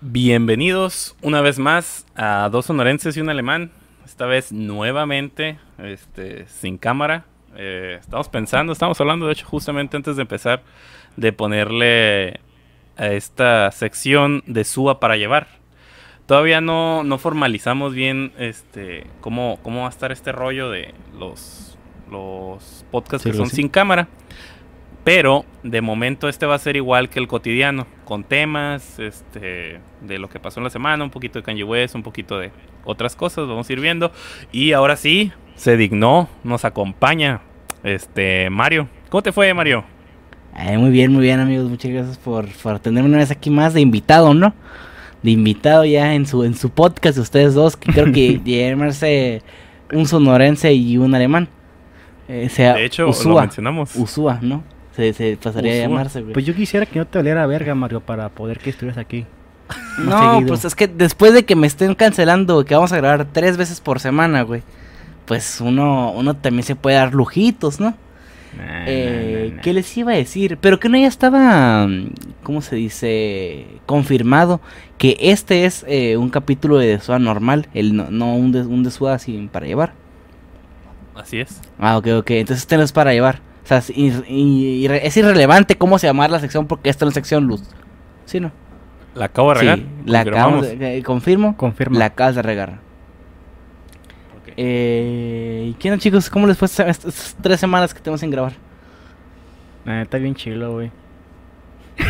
Bienvenidos una vez más a dos sonorenses y un alemán. Esta vez nuevamente, este, sin cámara. Eh, estamos pensando, estamos hablando, de hecho, justamente antes de empezar, de ponerle a esta sección de suba para llevar. Todavía no, no formalizamos bien este cómo, cómo va a estar este rollo de los, los podcasts Sí, que son sin cámara. Pero de momento este va a ser igual que el cotidiano, con temas este, de lo que pasó en la semana, un poquito de Kanye West, un poquito de otras cosas, vamos a ir viendo. Y ahora sí, se dignó, nos acompaña este Mario. ¿Cómo te fue, Mario? Ay, muy bien, muy bien, amigos. Muchas gracias por, por tenerme una vez aquí más de invitado, ¿no? De invitado ya en su en su podcast, ustedes dos, que creo que llamarse un sonorense y un alemán. Eh, sea De hecho, lo Usúa, mencionamos. Usúa, ¿no? Se, se pasaría a llamarse, güey. Pues yo quisiera que no te valiera verga, Mario, para poder que estuvieras aquí. no, seguido. pues es que después de que me estén cancelando, que vamos a grabar tres veces por semana, güey. Pues uno, uno también se puede dar lujitos, ¿no? Nah, Eh, nah, nah, ¿Qué les iba a decir? Pero que no ya estaba, mm, ¿cómo se dice? Confirmado que este es eh, un capítulo de Desua normal, el no, no un, de, un sin para llevar. Así es. Ah, ok, ok. Entonces este no es para llevar. O sea, y- irre- es irrelevante cómo se llama la sección porque esto no es sección luz. ¿Sí, no? La acabo de regar. Sí, la de, eh, confirmo. Confirma. La acabas de regar. Ok. Eh, ¿y ¿Qué no, chicos? ¿Cómo les fue estas, estas tres semanas que tenemos sin grabar? Está bien chilo, güey.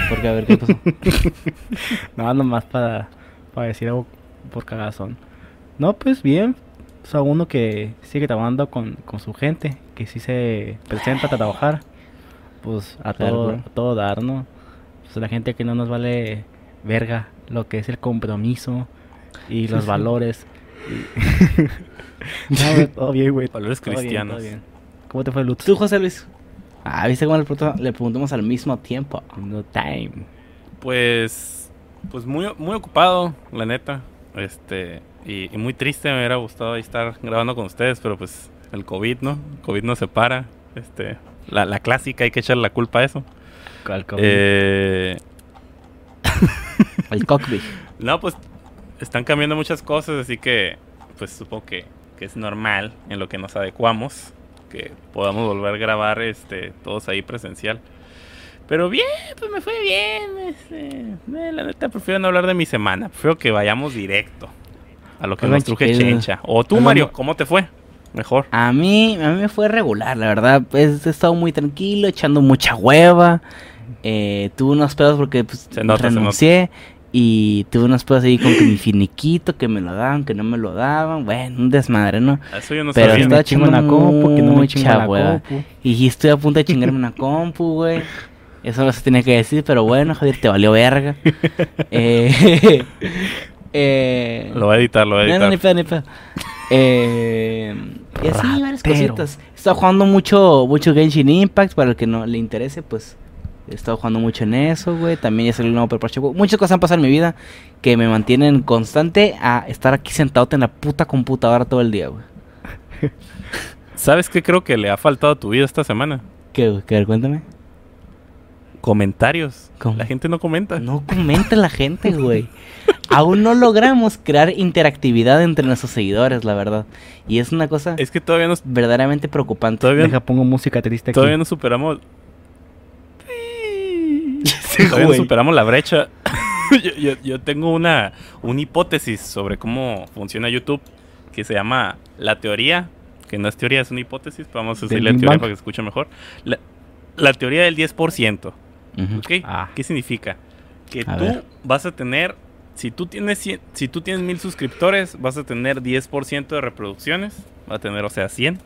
Porque a ver qué pasó. Nada nomás para, para decir algo por cagazón. No, pues bien. O sea, uno que sigue trabajando con, con su gente, que sí se presenta a trabajar, pues a Claro, todo, a todo dar, ¿no? Pues la gente que no nos vale verga lo que es el compromiso y Sí, los sí. valores. y- no, güey, todo bien, güey. Valores todo bien, cristianos. todo bien. ¿Cómo te fue, Lutz? ¿Tú, José Luis? Ah, ¿viste cómo le, pregunto- le preguntamos al mismo tiempo? No time. Pues, pues muy, muy ocupado, la neta. Este, y, y muy triste, me hubiera gustado ahí estar grabando con ustedes, pero pues el COVID, ¿no? El COVID nos separa. Este, la, la clásica, hay que echarle la culpa a eso. ¿Cuál COVID? Eh, El cockpit. no, pues están cambiando muchas cosas, así que, pues supongo que, que es normal en lo que nos adecuamos que podamos volver a grabar este, todos ahí presencial. Pero bien, pues me fue bien. Este, eh, la neta, prefiero no hablar de mi semana. Prefiero que vayamos directo a lo que nos truje. Chencha. O tú, Mario, ¿cómo te fue? Mejor. A mí, a mí me fue regular, la verdad. Pues, he estado muy tranquilo, echando mucha hueva. Eh, tuve unos pedos porque pues, Se nota, se renuncié. Y tuve unos pedos ahí con que mi finiquito, que me lo daban, que no me lo daban. Bueno, un desmadre, ¿no? Eso yo no Pero sabía. chingo echando una compu, que no me compu. Y estoy a punto de chingarme una compu, güey. Eso no se tenía que decir, pero bueno, Javier, te valió verga. eh, eh, Lo voy a editar, lo voy a no, editar. no, ni pedo, ni pedo. Eh, y así, varias cositas. He estado jugando mucho, mucho Genshin Impact, para el que no le interese, pues... He estado jugando mucho en eso, güey. También ya salió el nuevo Paper. Muchas cosas han pasado en mi vida que me mantienen constante a estar aquí sentado en la puta computadora todo el día, güey. ¿Sabes qué creo que le ha faltado a tu vida esta semana? ¿Qué, güey? ¿Qué? Cuéntame. Comentarios. ¿Cómo? La gente no comenta. No comenta la gente, güey. Aún no logramos crear interactividad entre nuestros seguidores, la verdad. Y es una cosa Es que todavía no, verdaderamente preocupante. todavía, Deja, pongo música triste aquí. todavía no superamos. Sí, Todavía no superamos la brecha. yo, yo- yo tengo una, una hipótesis sobre cómo funciona YouTube que se llama la teoría, que no es teoría, es una hipótesis, pero vamos a ¿Del decirle Big teoría para que se escuche mejor. La, la teoría del 10%. Ah. ¿Qué significa? Que A tú ver. vas a tener, si tú tienes cien- si tú tienes mil suscriptores, vas a tener 10% de reproducciones, va a tener, o sea, 100.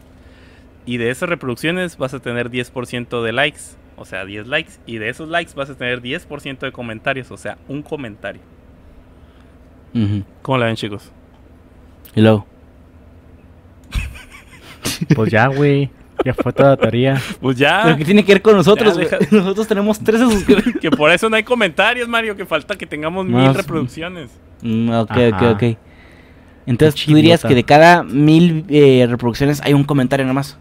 Y de esas reproducciones vas a tener 10% de likes, o sea, 10 likes. Y de esos likes vas a tener 10% de comentarios, o sea, un comentario. ¿Cómo la ven, chicos? Luego. Pues ya, güey. Ya fue toda la teoría. Pues Pero ya, que tiene que ver con nosotros, Ya, Nosotros tenemos 13 suscriptores. que por eso no hay comentarios, Mario, que falta que tengamos mil reproducciones. Mm, ok, ok, Ajá. ok. Entonces Qué tú dirías que de cada mil eh, reproducciones hay un comentario nomás.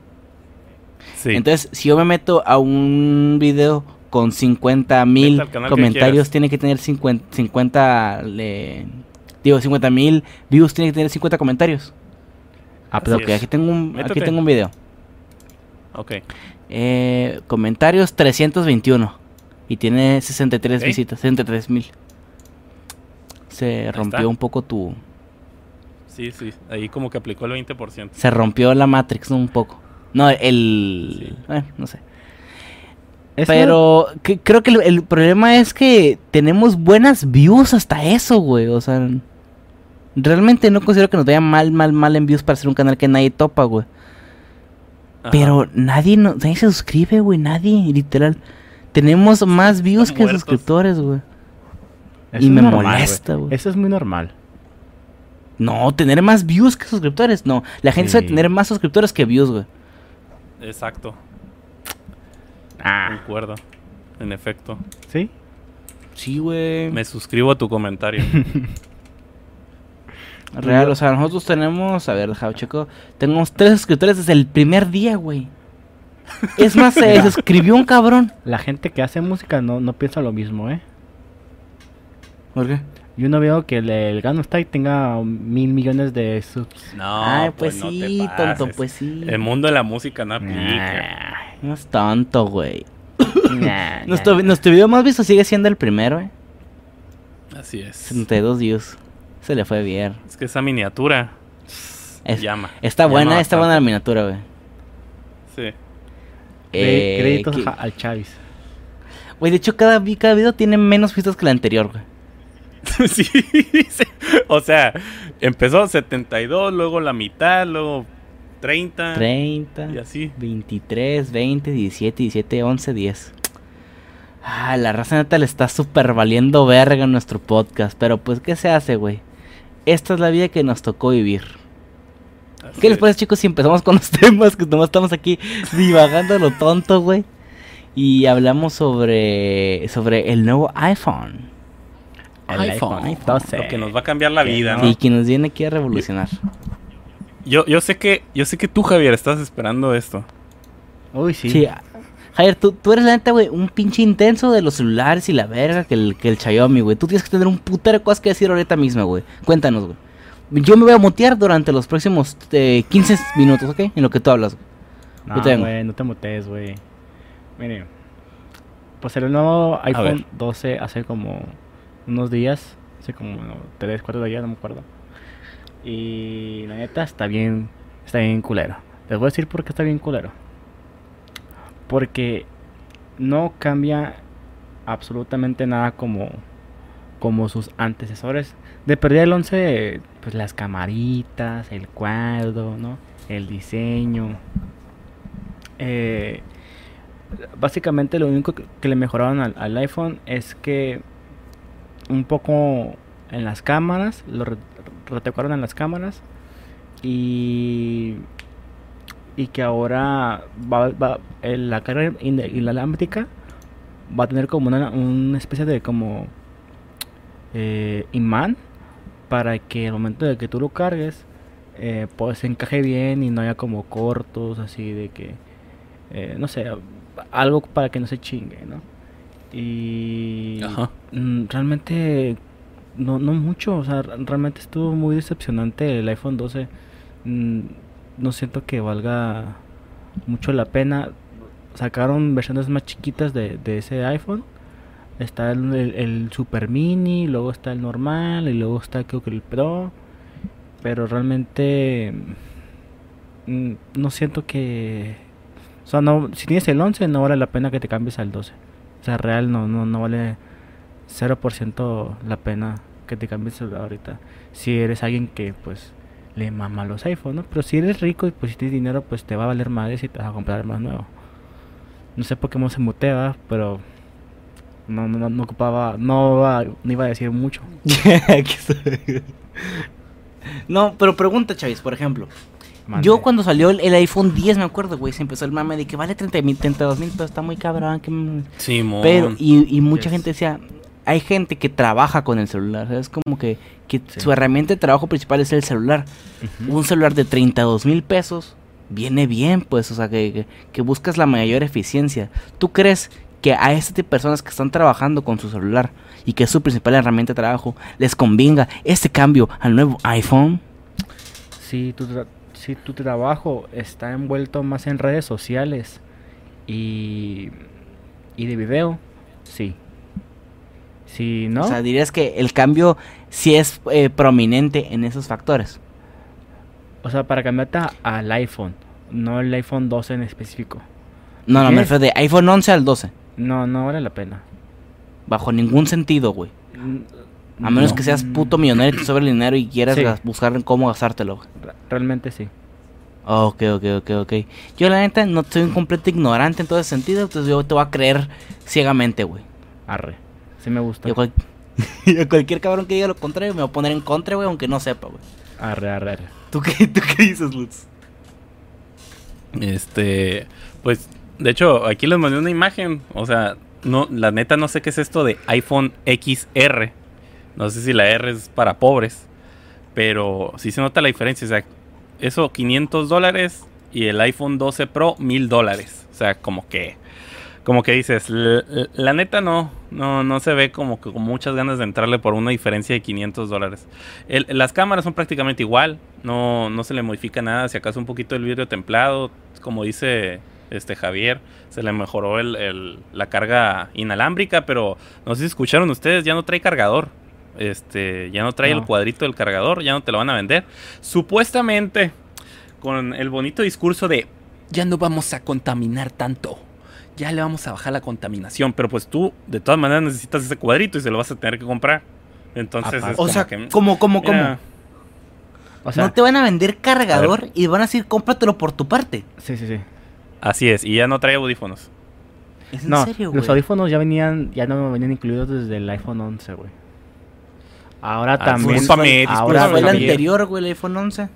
Sí. Entonces, si yo me meto a un video con 50 mil que comentarios tiene que tener 50, 50 le- digo 50 mil views tiene que tener 50 comentarios. Ah, Así pero Ok, es. aquí tengo un aquí tengo un video. Ok. Eh, comentarios 321 y tiene 63 Ok. visitas, 63 mil. Se rompió un poco tu Sí, sí. Ahí como que aplicó el 20%. se rompió la Matrix un poco. No, el Sí. bueno, no sé. Pero que- creo que el, el problema es que tenemos buenas views hasta eso, güey. O sea, realmente no considero que nos vaya mal, mal, mal en views para ser un canal que nadie topa, güey. Ajá. Pero nadie, no, nadie se suscribe, güey. Nadie, literal. Tenemos más views están que muertos. suscriptores, güey. eso y es me normal, molesta, güey. Eso es muy normal. No, tener más views que suscriptores. No, la gente Sí. suele tener más suscriptores que views, güey. Exacto. Ah, Concuerdo. En efecto. ¿sí? Sí, güey. Me suscribo a tu comentario. Real, o sea, nosotros tenemos, a ver, deja, checo. Tenemos tres suscriptores desde el primer día, güey. Es más, se suscribió un cabrón. La gente que hace música no, no piensa lo mismo, ¿eh? ¿Por qué? Yo no veo que el, el Gangnam Style tenga mil millones de subs. No, Ay, pues, no te sí, tonto, pases. pues sí. El mundo de la música no aplica. Nah, No es tonto, güey. nah, Nuestro, nah. nuestro video más visto sigue siendo el primero, eh. Así es. 72 views. Se le fue bien. Es que esa miniatura Es- llama. Está Llama buena, está buena la miniatura, güey. Sí. Eh, Créditos que- al Chavis. Güey, de hecho, cada, vi- cada video tiene menos vistas que el anterior, güey. sí, sí. O sea, empezó 72, luego la mitad, luego 30. 30, Y así. 23, 20, 17, 17, 11, 10. Ah, la raza neta le está súper valiendo verga en nuestro podcast. Pero pues, ¿qué se hace, güey? Esta es la vida que nos tocó vivir. Así ¿Qué les es. parece, chicos, si empezamos con los temas? Que nomás estamos aquí divagando lo tonto, güey. Y hablamos sobre, sobre el nuevo iPhone. El iPhone. iPhone 12. Lo que nos va a cambiar la vida, ¿no? Y que nos viene aquí a revolucionar. Yo, yo sé que, yo sé que tú, Javier, estás esperando esto. Uy, sí. Sí. Javier, tú, tú eres la neta, güey, un pinche intenso de los celulares y la verga que el, que el Xiaomi, güey. Tú tienes que tener un putero de cosas que decir ahorita mismo, güey. Cuéntanos, güey. Yo me voy a mutear durante los próximos eh, 15 minutos, ¿ok? En lo que tú hablas. güey. No, güey, no te mutees, güey. Mire. Pues el nuevo iPhone 12 hace como unos días. Hace como 3, 4 días, no me acuerdo. Y la neta está bien. Está bien culero. Les voy a decir por qué está bien culero. Porque no cambia absolutamente nada como, como sus antecesores. De perdida el 11, pues las camaritas, el cuadro, ¿no? El diseño. Eh, básicamente lo único que, le mejoraron al, al iPhone es que un poco en las cámaras, lo re- retocaron en las cámaras y y que ahora va, va- la carga in- inalámbrica va a tener como una, una especie de como eh, imán para que al momento de que tú lo cargues eh, pues se encaje bien y no haya como cortos así de que eh, no sé algo para que no se chingue no y Ajá. mm, realmente no, no mucho, o sea, re- realmente estuvo muy decepcionante el iPhone 12. No siento que valga mucho la pena. Sacaron versiones más chiquitas de, ese iPhone. Está el, Super Mini, luego está el normal y luego está creo que el Pro. Pero realmente mm, no siento que... O sea, no, si tienes el 11 no vale la pena que te cambies al 12. O sea, real no, no, no vale 0% la pena que te cambies ahorita. Si eres alguien que pues le mama los iPhones, ¿no? Pero si eres rico y pues si tienes dinero, pues te va a valer madres y te vas a comprar más nuevo. No sé por qué no se mutea, pero no, no, no, no ocupaba, no, va- no iba a decir mucho. No, pero pregunta, Chavis, por ejemplo. Mande. Yo cuando salió el, el iPhone 10, me acuerdo, güey, se empezó el mame de que vale 30 mil, 32 mil, pero está muy cabrón. Que... m- Simón. Pero, y, y mucha Yes. gente decía, hay gente que trabaja con el celular, es como que, que Sí. su herramienta de trabajo principal es el celular. Un celular de 32 mil pesos viene bien, pues, o sea, que, que, que buscas la mayor eficiencia. ¿Tú crees que a este tipo de personas que están trabajando con su celular y que es su principal herramienta de trabajo, les convenga este cambio al nuevo iPhone? Si tu, tra- si tu trabajo está envuelto más en redes sociales y, y de video, sí. Si no, O sea, dirías que el cambio sí es eh, prominente en esos factores. para cambiarte al iPhone, no el iPhone 12 en específico. No, no, me refiero de iPhone 11 al 12. No, no vale la pena. Bajo ningún sentido, güey. Mm, A menos no. que seas puto millonario y te sobre el dinero y quieras Sí. buscar cómo gastártelo. Re- Realmente sí. Ok, ok, ok, ok. Yo la neta no soy un completo ignorante en todo ese sentido, entonces yo te voy a creer ciegamente, güey. Arre. Sí me gusta. Y a cual- y a cualquier cabrón que diga lo contrario me voy a poner en contra, güey, aunque no sepa, güey. Arre, arre, arre. ¿Tú qué, ¿Tú qué dices, Lutz? Este, pues, de hecho, aquí les mandé una imagen. O sea, no, la neta no sé qué es esto de iPhone XR. No sé si la R es para pobres. Pero sí se nota la diferencia. O sea, eso 500 dólares y el iPhone 12 Pro 1000 dólares. O sea, como que, como que dices, la, la neta no, no, no se ve como que con muchas ganas de entrarle por una diferencia de 500 dólares. El- las cámaras son prácticamente igual, no, no se le modifica nada, si acaso un poquito el vidrio templado, como dice este Javier, se le mejoró el, el- la carga inalámbrica, pero no sé si escucharon ustedes, ya no trae cargador. Este, ya no trae el cuadrito del cargador, ya no te lo van a vender. Supuestamente, con el bonito discurso de ya no vamos a contaminar tanto. Ya le vamos a bajar la contaminación. Pero pues tú, de todas maneras, necesitas ese cuadrito y se lo vas a tener que comprar. Entonces, es O como sea, que, ¿cómo, cómo, cómo? mira, O sea, no te van a vender cargador A y van a decir, cómpratelo por tu parte. sí, sí, sí. Así es, y ya no trae audífonos. ¿Es en No, serio, güey? los audífonos ya venían, ya no venían incluidos desde el iPhone 11, güey. Ahora Ah, también. discúlpame, ahora Fue el anterior, güey, el iPhone 11.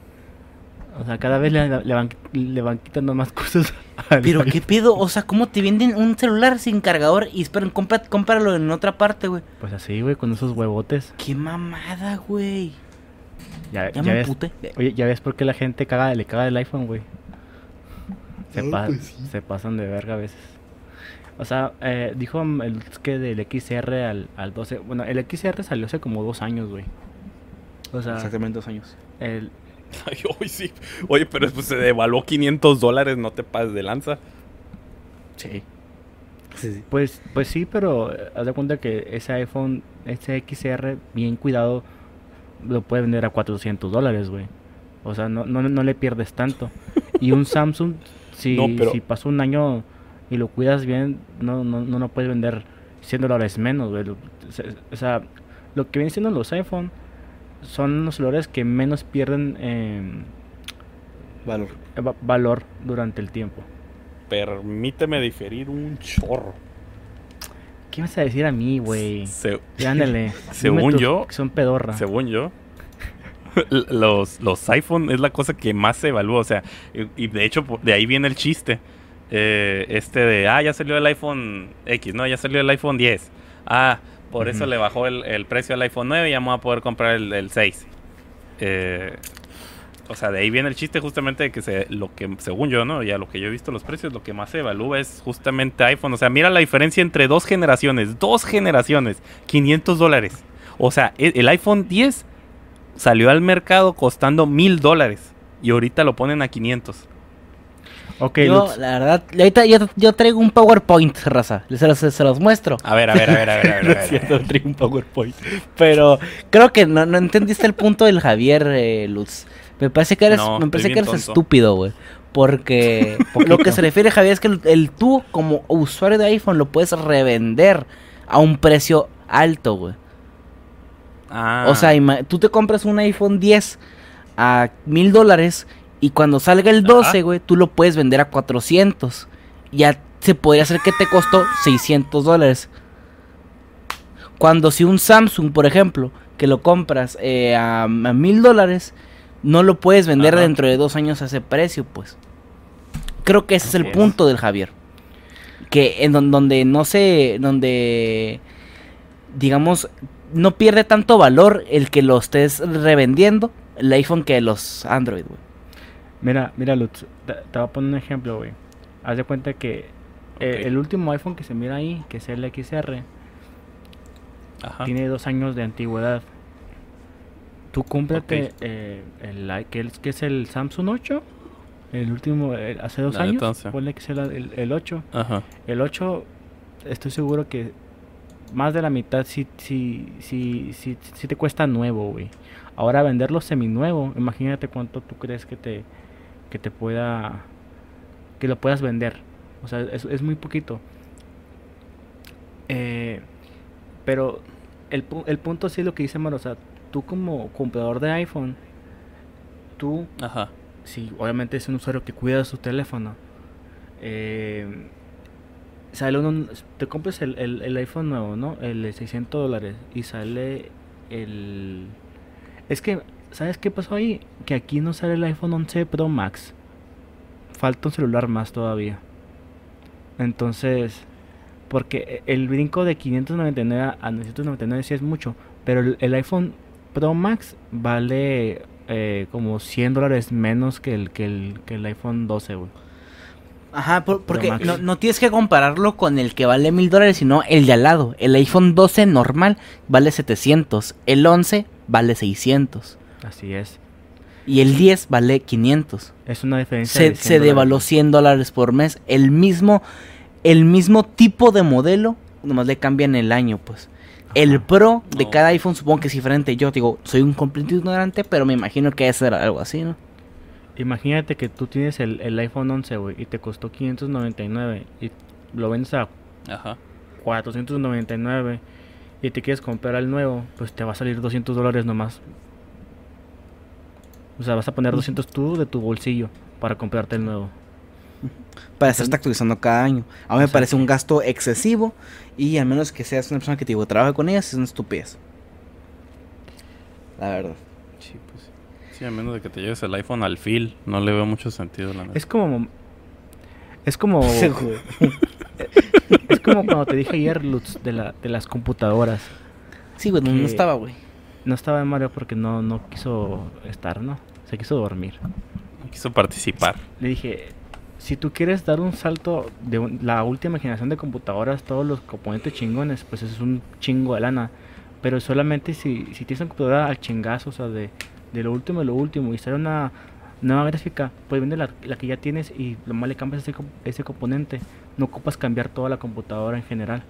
O sea, cada vez le, le van, le van quitando más cosas. Pero iPhone. qué pedo, o sea, ¿cómo te venden un celular sin cargador y esperan, compra, cómpralo en otra parte, güey? Pues así, güey, con esos huevotes. Qué mamada, güey. Ya, Ya ya me ves, emputé. oye, ya ves por qué la gente caga, le caga el iPhone, güey. Se, No, pa- pues sí. se pasan de verga a veces. O sea, eh, dijo el que del XR al, al 12. Bueno, el XR salió hace como dos años, güey. O sea, Exactamente dos años. el, Ay, hoy sí. Oye, pero pues se devaluó 500 dólares, no te pases de lanza. Sí. Pues, pues sí, pero eh, haz de cuenta que ese iPhone, ese XR, bien cuidado, lo puede vender a 400 dólares, güey. O sea, no, no, no le pierdes tanto. Y un Samsung, si, No, pero- si pasó un año y lo cuidas bien, no, no, no lo puedes vender 100 dólares menos, güey. O sea, lo que vienen siendo los iPhone son los celulares que menos pierden em, Valor. va- valor durante el tiempo. Permíteme diferir un chorro. ¿Qué vas a decir a mí, güey? Se- Ándale. Según yo- que son pedorra. según yo, los, los iPhone es la cosa que más se evalúa. O sea, y, y de hecho, de ahí viene el chiste. Eh, este de, ah, ya salió el iPhone X, no, ya salió el iPhone 10. Ah, por eso le bajó el, el precio al iPhone 9 y ya me voy a poder comprar el, el 6. Eh, o sea, de ahí viene el chiste justamente de que se, lo que, según yo, ¿no? Ya lo que yo he visto los precios, lo que más se evalúa es justamente iPhone. O sea, mira la diferencia entre dos generaciones, dos generaciones, 500 dólares. O sea, e- el iPhone 10 salió al mercado costando mil dólares y ahorita lo ponen a 500. Ok, yo, Lutz, la verdad, ahorita yo, yo traigo un PowerPoint, raza. Se los, se los muestro. A ver, a ver, a ver, a ver, a ver. No a es ver. cierto, traigo un PowerPoint. Pero creo que no, no entendiste el punto del Javier eh, Lutz. Me parece que eres, No, me parece que eres tonto. estúpido, güey. Porque lo que se refiere Javier es que el, el tú como usuario de iPhone lo puedes revender a un precio alto, güey. Ah, O sea, tú te compras un iPhone 10 a mil dólares y cuando salga el 12, Ajá. güey, tú lo puedes vender a 400. Ya se podría hacer que te costó 600 dólares. Cuando si un Samsung, por ejemplo, que lo compras eh, a mil dólares, no lo puedes vender Ajá. dentro de dos años a ese precio, pues. Creo que ese es el punto del Javier. Que en don- donde no se, donde, digamos, no pierde tanto valor el que lo estés revendiendo el iPhone que los Android, güey. Mira, mira, Lutz, te, te voy a poner un ejemplo, güey. Haz de cuenta que eh, el último iPhone que se mira ahí, que es el XR, Ajá. tiene dos años de antigüedad. Tú cómprate Ok. eh, el, que es, que es el Samsung 8, el último, el- hace dos La años, ponle que sea el, el- el 8. Ajá. El 8, estoy seguro que más de la mitad sí, sí, sí, sí, sí te cuesta nuevo, güey. Ahora venderlo seminuevo, imagínate cuánto tú crees que te, que te pueda, que lo puedas vender. O sea, es, es muy poquito. Eh, pero el, el punto sí es lo que dice Maro, o sea, tú como comprador de iPhone, tú Ajá. si obviamente es un usuario que cuida su teléfono, eh, sale uno, te compras el, el- el iPhone nuevo, ¿no? El de 600 dólares y sale el... Es que, ¿sabes qué pasó ahí? Que aquí no sale el iPhone 11 Pro Max. Falta un celular más todavía. Entonces, porque el brinco de 599 a 999 sí es mucho, pero el, el iPhone Pro Max vale eh, como 100 dólares menos que el, que el, que el iPhone 12, güey. Ajá, por- porque no, no tienes que compararlo con el que vale mil dólares, sino el de al lado. El iPhone 12 normal vale 700, el 11 vale 600 Así es. y el 10 vale 500. Es una diferencia Se, de 100 se devaluó dólares. 100 dólares por mes. El mismo, el mismo tipo de modelo, nomás le cambian el año, pues. El. Pro de No. cada iPhone supongo que es diferente. Yo digo, soy un completo ignorante, pero me imagino que debe ser algo así, ¿no? Imagínate que tú tienes el, el iPhone 11, güey, y te costó 599 y lo vendes a Ajá. 499 y te quieres comprar el nuevo, pues te va a salir 200 dólares nomás. O sea, vas a poner 200 tú de tu bolsillo para comprarte el nuevo. Para estarte actualizando cada año. A mí me parece un gasto excesivo y al menos que seas una persona que te digo, trabaje con ellas, es una estupidez. La verdad. Sí, pues. Sí, a menos de que te lleves el iPhone al fil, no le veo mucho sentido, la neta. Es como... Es como... Es como cuando te dije ayer, Lutz, de, la, de las computadoras. Sí, güey, no, estaba, güey. No estaba en Mario porque no, no quiso estar, ¿no? Se quiso dormir. No quiso participar. Le dije, si tú quieres dar un salto de un- la última generación de computadoras, todos los componentes chingones, pues eso es un chingo de lana. Pero solamente si, si tienes una computadora al chingazo, o sea, de, de lo último de lo último, y sale una nueva gráfica, pues vende la, la que ya tienes y lo más le cambias ese, ese componente. No ocupas cambiar toda la computadora en general.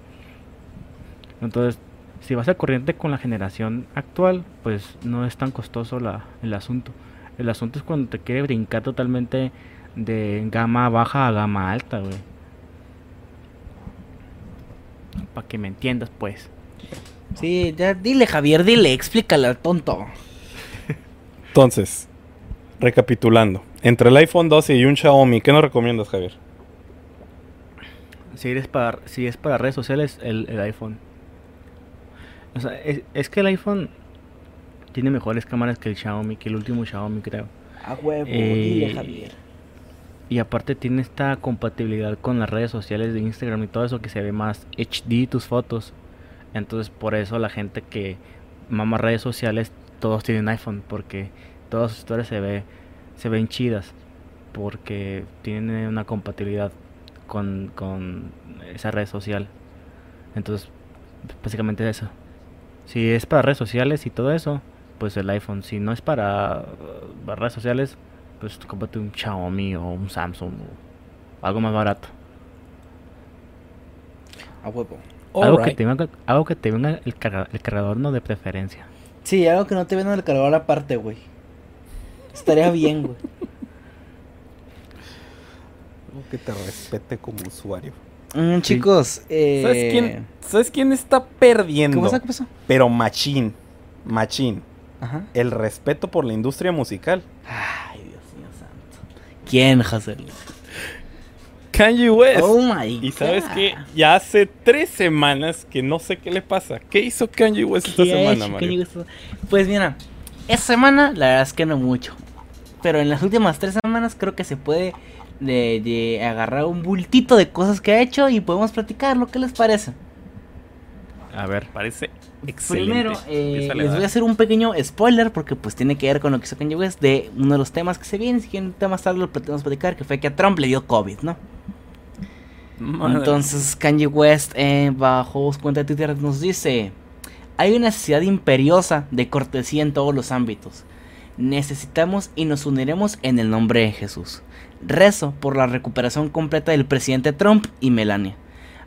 Entonces, si vas al corriente con la generación actual, pues no es tan costoso la, el asunto. El asunto es cuando te quiere brincar totalmente de gama baja a gama alta, güey. Para que me entiendas, pues. Sí, ya dile, Javier, dile, explícale al tonto. Entonces, recapitulando. Entre el iPhone 12 y un Xiaomi, ¿qué nos recomiendas, Javier? Si eres para, si es para redes sociales, el, el iPhone. O sea, es, es que el iPhone tiene mejores cámaras que el Xiaomi, que el último Xiaomi, creo. A huevo, Eh, Javier. Y aparte tiene esta compatibilidad con las redes sociales de Instagram y todo eso que se ve más HD tus fotos. Entonces por eso la gente que mama redes sociales todos tienen iPhone porque todas sus historias se ve se ven chidas porque tienen una compatibilidad con, con esa red social. Entonces básicamente eso. Si es para redes sociales y todo eso, pues el iPhone. Si no es para, uh, para redes sociales, pues cómprate un Xiaomi o un Samsung o algo más barato. A huevo. Algo que, te venga, algo que te venga el, carga- el cargador no de preferencia. Sí, algo que no te vendan el cargador aparte, güey. Estaría bien, güey. que te respete como usuario. Mm, chicos, eh... ¿Sabes quién, ¿Sabes quién está perdiendo? ¿Qué pasó? ¿Qué pasó? Pero machín, machín. Ajá. El respeto por la industria musical. Ay, Dios mío santo. ¿Quién, José? Luis? Kanye West. Oh my y sabes que ya hace tres semanas que no sé qué le pasa. ¿Qué hizo Kanye West esta ¿Qué ha semana, Mario? West? Pues mira, esta semana la verdad es que no mucho. Pero en las últimas tres semanas creo que se puede de, de agarrar un bultito de cosas que ha hecho y podemos platicar lo que les parece. A ver. Parece excelente. Primero, eh, Empiézale les voy a hacer un pequeño spoiler porque pues tiene que ver con lo que hizo Kanye West de uno de los temas que se viene. Si quieren más tarde lo podemos platicar, que fue que a Trump le dio COVID, ¿no? Madre. Entonces Kanye West eh, bajo su cuenta de Twitter nos dice, hay una necesidad imperiosa de cortesía en todos los ámbitos. Necesitamos y nos uniremos en el nombre de Jesús. Rezo por la recuperación completa del presidente Trump y Melania.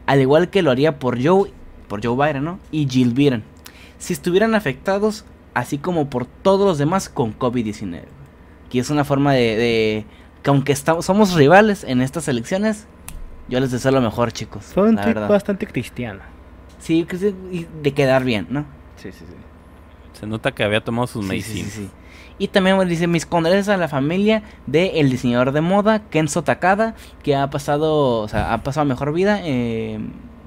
Al igual que lo haría por Joe, por Joe Biden ¿no? y Jill Biden. Si estuvieran afectados, así como por todos los demás con COVID-19. Que es una forma de, de que aunque estamos, somos rivales en estas elecciones, yo les deseo lo mejor, chicos. Fue un tweet bastante cristiano. Sí, de quedar bien, ¿no? Sí, sí, sí. Se nota que había tomado sus Sí, sí, medicinas. sí, sí. Y también dice mis condolencias a la familia del diseñador de moda Kenzo Takada, que ha pasado, o sea, ha pasado mejor vida eh,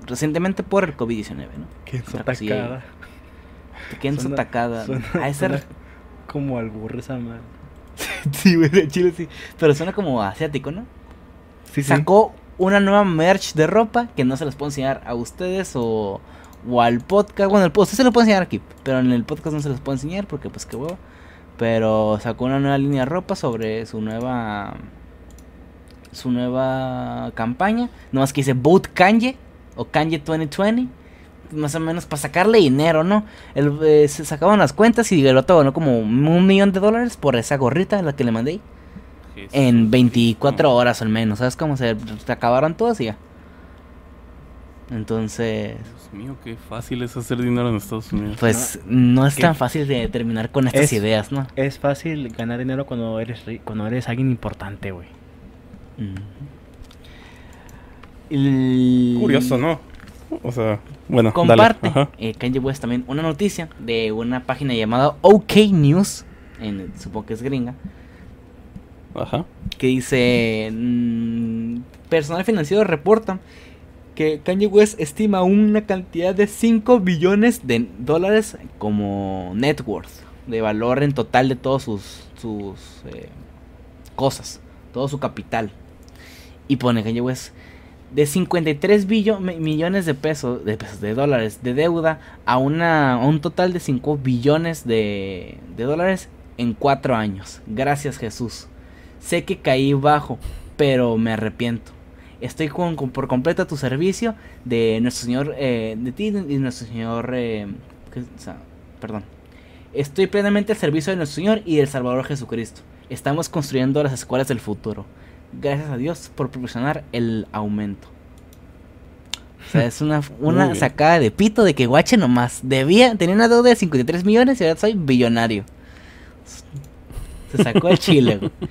recientemente por el COVID-19, ¿no? Cosilla ahí. atacada. Kenzo Suena- Takada. suena- ser- suena Como al burro esa madre. sí, güey, de Chile sí. Pero suena como asiático, ¿no? Sí, sí. Sacó una nueva merch de ropa que no se las puedo enseñar a ustedes o, o al podcast. Bueno, el, usted se lo puede enseñar aquí, pero en el podcast no se los puedo enseñar porque pues qué huevo. Pero sacó una nueva línea de ropa sobre su nueva su nueva campaña. No más que dice Vote Kanye o Kanye 2020. Más o menos para sacarle dinero, ¿no? El, eh, se sacaban las cuentas y el otro ganó como un millón de dólares por esa gorrita, la que le mandé en 24 horas al menos, ¿sabes cómo se, se acabaron todas y ya? Entonces, Dios mío, qué fácil es hacer dinero en Estados Unidos. pues no es ¿Qué? tan fácil de terminar con estas Es- ideas, ¿no? Es fácil ganar dinero cuando eres cuando eres alguien importante, güey. Mm. El- Curioso, ¿no? O sea, bueno, Comparte eh, Kanye West también una noticia de una página llamada OK News, en, supongo que es gringa, Ajá. que dice mm, personal financiero reporta que Kanye West estima una cantidad de 5 billones de dólares como net worth de valor en total de todas sus eh, cosas todo su capital. Y pone Kanye West de 53 billo- mi- millones de pesos de pesos de dólares de deuda a una a un total de 5 billones de, de dólares en 4 años. Gracias Jesús. Sé que caí bajo, pero me arrepiento. Estoy con, con- por completo a tu servicio de nuestro Señor, eh, de ti y nuestro Señor, eh, ¿qué? O sea, perdón. Estoy plenamente al servicio de nuestro Señor y del Salvador Jesucristo. Estamos construyendo las escuelas del futuro. Gracias a Dios por proporcionar el aumento. O sea, es una, una sacada de pito de que guache nomás. Debía, tenía una deuda de 53 millones y ahora soy billonario. Se sacó el chile, güey.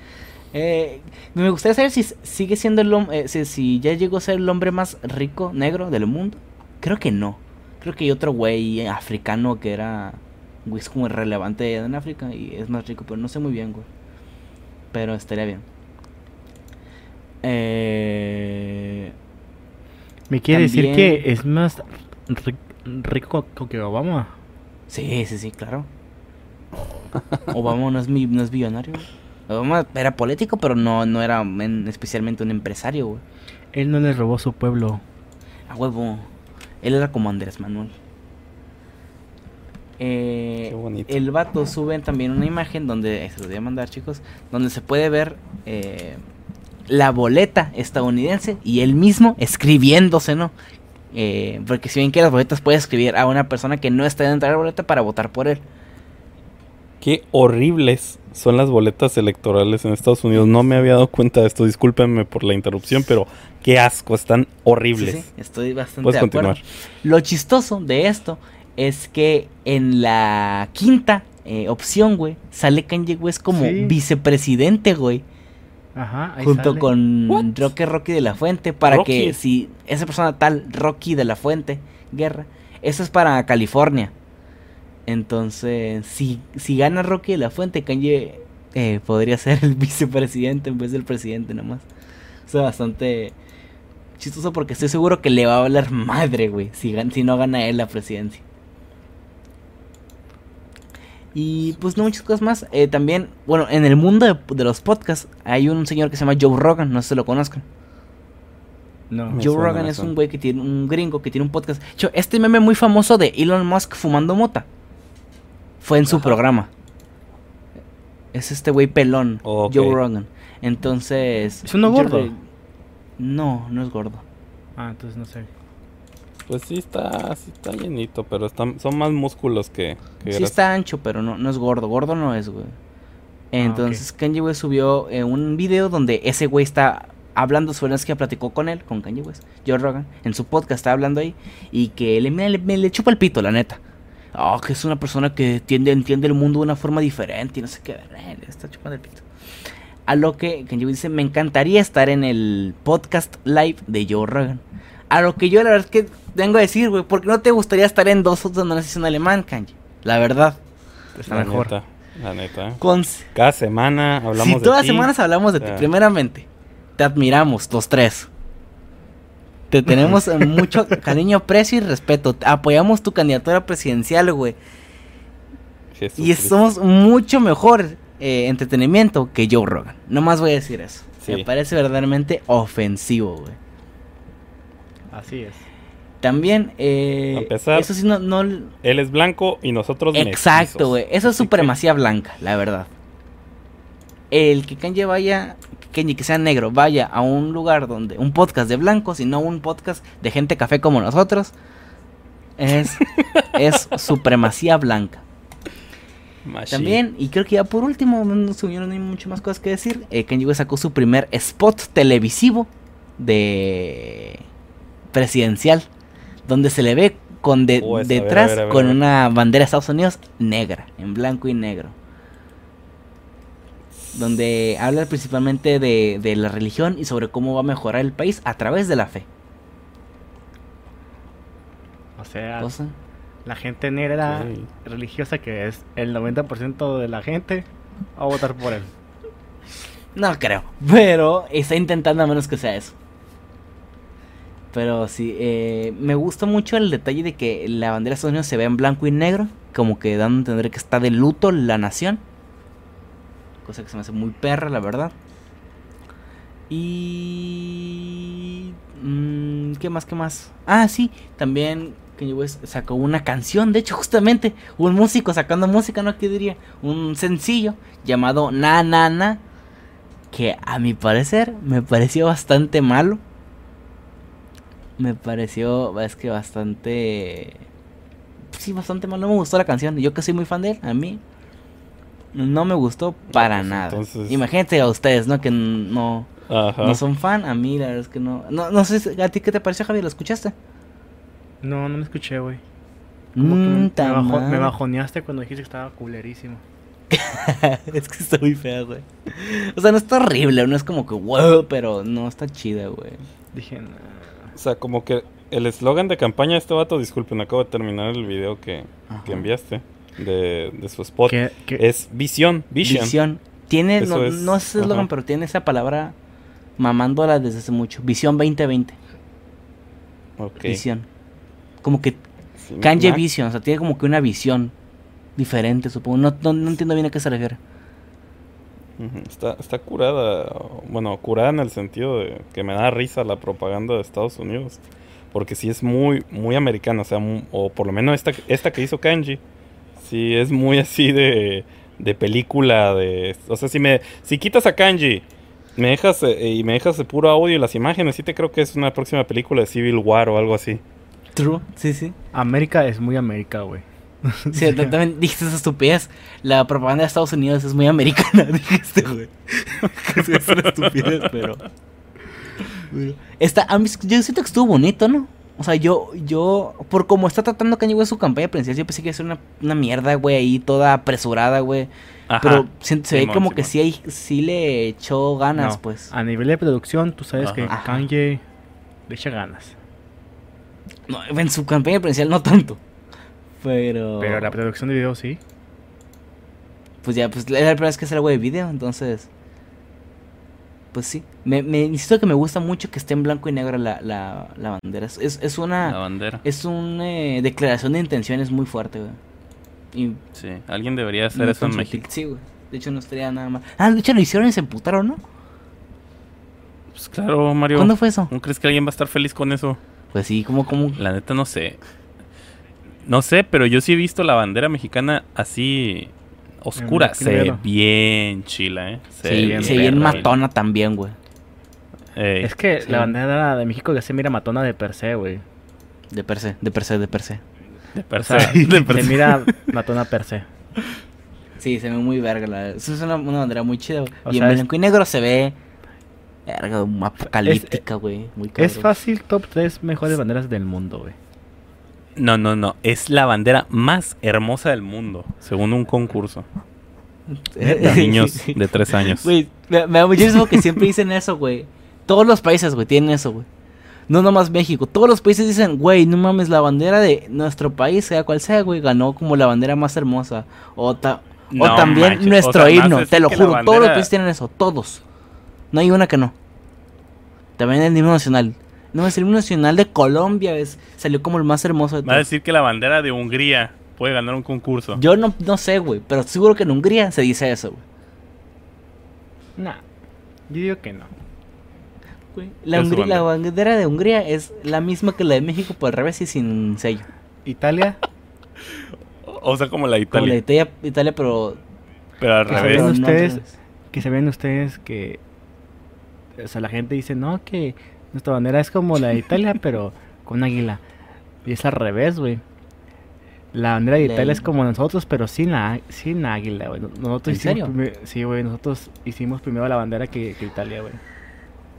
Eh, me gustaría saber si sigue siendo el hombre, si, si ya llegó a ser el hombre más rico negro del mundo. Creo que no. Creo que hay otro güey africano que era, güey, es como irrelevante en África y es más rico, pero no sé muy bien, güey. Pero estaría bien. Eh, ¿Me quiere decir que es más ri- rico que Obama? sí, sí, sí, claro. Obama no es, mi, no es billonario. güey. Obama era político, pero no, no era en- especialmente un empresario, güey. Él no le robó su pueblo. A huevo. Él era como Andrés Manuel. Eh, Qué bonito. El vato sube también una imagen donde, se lo voy a mandar chicos, donde se puede ver eh, la boleta estadounidense y él mismo escribiéndose, ¿no? Eh, porque si bien que las boletas puede escribir a una persona que no está dentro de la boleta para votar por él. Qué horribles son las boletas electorales en Estados Unidos. No me había dado cuenta de esto. Discúlpenme por la interrupción, pero qué asco. Están horribles. Sí, sí, estoy bastante Puedes de acuerdo. Lo chistoso de esto es que en la quinta eh, opción, güey, sale Kanye West como Sí. vicepresidente, güey. Ajá, ahí junto sale. con What? Roque Rocky de la Fuente para Rocky. que si esa persona tal Rocky de la Fuente Guerra eso es para California entonces si si gana Rocky de la Fuente Kanye eh, podría ser el vicepresidente en vez del presidente nomás o sea bastante chistoso porque estoy seguro que le va a hablar madre güey si gan- si no gana él la presidencia y pues no muchas cosas más. Eh, también, bueno, en el mundo de, de los podcasts hay un señor que se llama Joe Rogan, no sé si lo conozcan. No. Joe suena, Rogan es un güey que tiene un gringo que tiene un podcast. De hecho, este meme muy famoso de Elon Musk fumando mota fue en su Ajá. programa. Es este güey pelón. Joe Rogan. Entonces. ¿Es uno gordo? re- No, no es gordo. Ah, entonces no sé. Pues sí está, sí está llenito, pero están, son más músculos que, que Sí grasa. está ancho, pero no, no es gordo. Gordo no es, güey. Entonces Kanye West subió eh, un video donde ese güey está hablando sobre las que platicó con él, con Kanye West, Joe Rogan, en su podcast está hablando ahí y que le, me, le, me le chupa el pito, la neta. Oh, que es una persona que tiende, entiende el mundo de una forma diferente y no sé qué. le está chupando el pito. A lo que West dice, me encantaría estar en el podcast live de Joe Rogan. A lo que yo la verdad es que vengo a decir, güey, ¿por qué no te gustaría estar en dos donde no en alemán, Kanye? La verdad. Está La mejor. neta, la neta. ¿eh? Con, Cada semana hablamos si de todas las ti. semanas hablamos de ti, primeramente, te admiramos, los tres. Te tenemos mucho cariño, aprecio y respeto. Apoyamos tu candidatura presidencial, güey. Y somos mucho mejor eh, entretenimiento que Joe Rogan. No más voy a decir eso. Sí. Me parece verdaderamente ofensivo, güey. Así es. También, eh, A pesar- eso sí, no, no, Él es blanco y nosotros Exacto, güey. Eso es supremacía blanca, la verdad. El que Kanye vaya, que que sea negro, vaya a un lugar donde un podcast de blancos y no un podcast de gente café como nosotros, es, es supremacía blanca. Machine. También, y creo que ya por último, no, hay mucho más cosas que decir. Eh, Kanye West sacó su primer spot televisivo de presidencial, donde se le ve con de- Oh, esa, a ver, a detrás ver, a ver, con una bandera de Estados Unidos negra, en blanco y negro. Donde habla principalmente de, de la religión y sobre cómo va a mejorar el país a través de la fe. O sea, Cosa- la gente negra Sí. religiosa, que es el 90% de la gente, va a votar por él. No creo, pero está intentando a menos que sea eso. Pero sí, eh, me gusta mucho el detalle de que la bandera de Estados Unidos se ve en blanco y negro, como que dando a entender que está de luto la nación. Cosa que se me hace muy perra, la verdad. Y... mm, ¿Qué más, qué más? Ah, sí, también Kanye West sacó una canción, de hecho, justamente, un músico sacando música, ¿no? ¿Qué diría? Un sencillo llamado Na Na Na, que a mi parecer me pareció bastante malo. Me pareció, es que bastante... Sí, bastante malo, no me gustó la canción. Yo que soy muy fan de él, a mí no me gustó para pues, nada. entonces- Imagínate a ustedes, ¿no? Que no, Ajá. no son fan, a mí la verdad es que no. No, no sé, ¿a ti qué te pareció, Javier? ¿Lo escuchaste? No, no me escuché, güey. Mm, me, me bajo- bajoneaste cuando dijiste que estaba culerísimo. es que está muy fea, güey. O sea, no está horrible, no es como que wow, pero no está chida, güey. Dije, nah. O sea, como que el eslogan de campaña de este vato, disculpen, acabo de terminar el video que, que enviaste de, de su spot. ¿Qué- qué- Es visión, vision. Visión. Tiene, Eso no, es, no es eslogan, pero tiene esa palabra mamándola desde hace mucho. Visión 2020. Ok. Visión. Como que Sí, Kanye Vision, o sea, tiene como que una visión diferente, supongo. No, no, no entiendo bien a qué se refiere. Está, está curada, bueno, curada en el sentido de que me da risa la propaganda de Estados Unidos. Porque sí es muy, muy americana, o sea, o por lo menos esta, esta que hizo Kanji, sí es muy así de, de película, de... O sea, si me si quitas a Kanji me dejas, eh, y me dejas de puro audio y las imágenes, sí te creo que es una próxima película de Civil War o algo así. True, sí, sí. América es muy América, güey. Sí, también dijiste esa estupidez. La propaganda de Estados Unidos es muy americana, dijiste, güey. Es una estupidez, pero... pero- Está, a mí- yo siento que estuvo bonito, ¿no? O sea, yo, yo, por como está tratando Kanye West su campaña presidencial, yo pensé que iba a ser una, una mierda, güey, ahí toda apresurada, güey. Pero se, se ve Simón, como que sí, hay, sí le echó ganas, No, pues. A nivel de producción, tú sabes que Ajá. Kanye le echa ganas. No, en su campaña presidencial no tanto. Pero... Pero la producción de video sí. Pues ya, pues era la primera vez que hace algo de video, entonces. Pues sí. Me, me insisto que me gusta mucho que esté en blanco y negro la, la, la bandera. Es, es, es La una. bandera. Es una eh, declaración de intenciones muy fuerte, güey. Y Sí, alguien debería hacer eso en México. Sí, güey. De hecho, no estaría nada mal. Ah, de hecho, lo hicieron y se emputaron, ¿no? Pues claro, Mario. ¿Cuándo fue eso? ¿No crees que alguien va a estar feliz con eso? Pues sí, como, como. La neta no sé. No sé, pero yo sí he visto la bandera mexicana así oscura. Se ve bien chila, ¿eh. Se Sí, bien se ve bien matona también, güey. Ey, Es que sí. la bandera de México ya se mira matona de per se, güey. De per se, de per se, de per se. de per O sea, se, de per se se. mira matona per se. Sí, se ve muy verga. La... Eso es una, una bandera muy chida, güey. Y sea, en es- blanco y negro se ve. Verga, apocalíptica, güey. Muy cabrón. Es fácil top 3 mejores banderas del mundo, güey. No, no, no. Es la bandera más hermosa del mundo, según un concurso. De niños de tres años. Güey, me, me da muchísimo que siempre dicen eso, güey. Todos los países, güey, tienen eso, güey. No nomás México. Todos los países dicen, güey, no mames, la bandera de nuestro país, sea cual sea, güey, ganó como la bandera más hermosa. O, ta- o No también manches, nuestro o sea, más himno, te lo juro. Todos los países tienen eso, todos. No hay una que no. También el himno nacional. No, es el himno nacional de Colombia, es, salió como el más hermoso de Va a todos. decir que la bandera de Hungría puede ganar un concurso. Yo no, no sé, güey, pero seguro que en Hungría se dice eso, güey. Nah, yo digo que no. Güey, La, ¿Qué es su Hungría- la bandera? bandera de Hungría es la misma que la de México por al revés y sin sello. Italia, O sea, como la de Como la Italia. de Italia, Italia, pero... Pero al Que revés. pero ¿Ven no ustedes? revés. que se ven ustedes que. O sea, la gente dice, no, que nuestra bandera es como la de Italia, pero con águila. Y es al revés, güey. La bandera de Italia es como nosotros, pero sin, la, sin águila, güey. Nosotros ¿En hicimos serio? Sí, güey, nosotros hicimos primero la bandera que, que Italia, güey.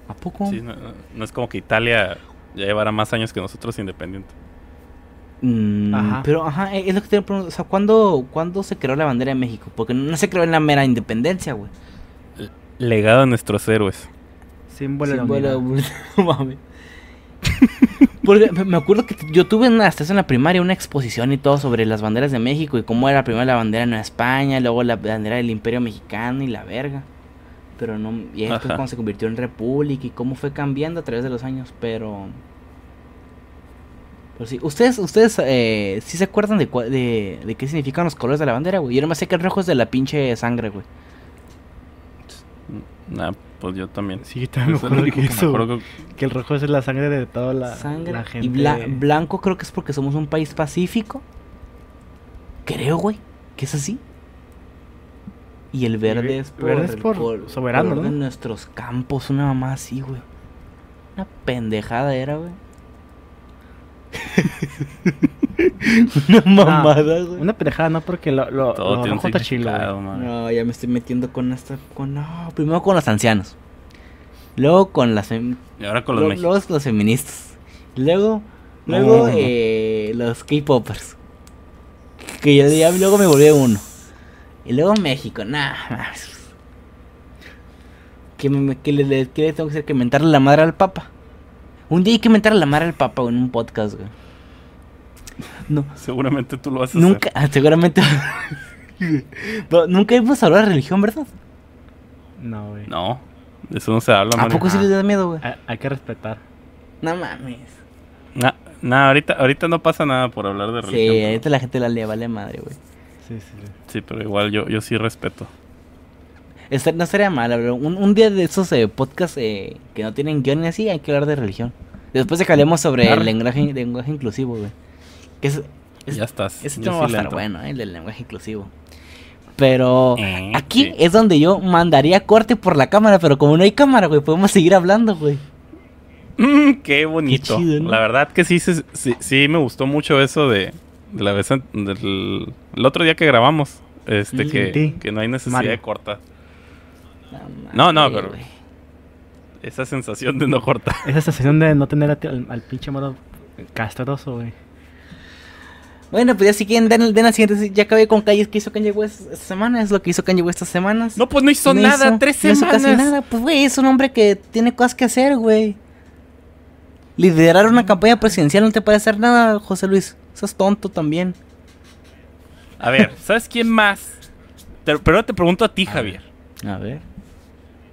¿A poco? Sí, no, no- no es como que Italia ya llevará más años que nosotros independiente. Mm, Ajá. Pero, ajá, eh, es lo que te iba a preguntar. O sea, ¿cuándo, ¿cuándo se creó la bandera de México? Porque no se creó en la mera independencia, güey. Legado de nuestros héroes. Símbolo de la Símbolo de unidad. no mames. Porque me- me acuerdo que yo tuve una, hasta eso en la primaria una exposición y todo sobre las banderas de México y cómo era primero la bandera de Nueva España, luego la bandera del Imperio Mexicano y la verga. Pero no, y después Ajá. cuando se convirtió en república y cómo fue cambiando a través de los años, pero... Pero sí, ustedes, ustedes eh, sí se acuerdan de, cua- de, de qué significan los colores de la bandera, güey. Yo nomás sé que el rojo es de la pinche sangre, güey. Nah, pues yo también. Sí, también me es acuerdo que que me eso. acuerdo. Que el rojo es la sangre de toda la, sangre. la gente. Y bla- blanco creo que es porque somos un país pacífico. Creo, güey, que es así. Y el verde ve- es por, verde es el por col- soberano, de ¿no? nuestros campos, una mamá así, güey. Una pendejada era, güey. una mamada, güey. Una pendejada, no, porque lo, lo, Todo lo tiene un rojo está chilo, significado, güey. man. No, ya me estoy metiendo con esta. Con, no, primero con los ancianos. Luego con las. fem- Y ahora con los Lo- mexicanos. Luego los feministas. Luego, luego No. eh, los K-popers. Que yo ya luego me volví uno. Y luego México, nah. mames. Que, me, que le, le- que le tengo que hacer que mentarle la madre al Papa. Un día hay que mentarle la madre al Papa en un podcast, güey. No, Seguramente tú lo a nunca, ah, seguramente. Pero nunca hemos hablado de religión, ¿verdad? No, güey. No, eso no se habla, ¿A Mario. poco sí les da miedo, güey? Hay, que respetar. No mames. Nah, nah, ahorita, ahorita no pasa nada por hablar de Sí, religión. pero- ahorita la gente la le vale madre, güey. Sí, sí, sí. Sí, pero igual yo, yo sí respeto. Esta- no sería mal, pero un, un día de esos eh, podcasts eh, que no tienen guion y así, hay que hablar de religión. Después de que hablemos sobre Claro. el lenguaje, lenguaje inclusivo, güey. Que es, es- ya estás. ese tema va a estar bueno, eh, el del lenguaje inclusivo. Pero Eh, aquí sí. es donde yo mandaría corte por la cámara, pero como no hay cámara, güey, podemos seguir hablando, güey. Mm, qué bonito. chido, ¿no? La verdad que sí, sí, sí me gustó mucho eso de, de la vez del el otro día que grabamos. Este, Mm. que, que no hay necesidad Mario. de cortar. No, no, pero-. Esa sensación de no cortar. Esa sensación de no tener al, al pinche moro castroso, güey. Bueno, pues ya si quieren, den, den la siguiente. Ya acabé con calles que hizo Kanye West esta semana. Es lo que hizo Kanye West estas semanas. No, pues no hizo No nada, hizo- tres no hizo semanas. casi nada. Pues, güey, es un hombre que tiene cosas que hacer, güey. Liderar una campaña presidencial no te puede hacer nada, José Luis. Sos tonto también. A ver, ¿sabes quién más? Te- pero te pregunto a ti, Javier. A ver.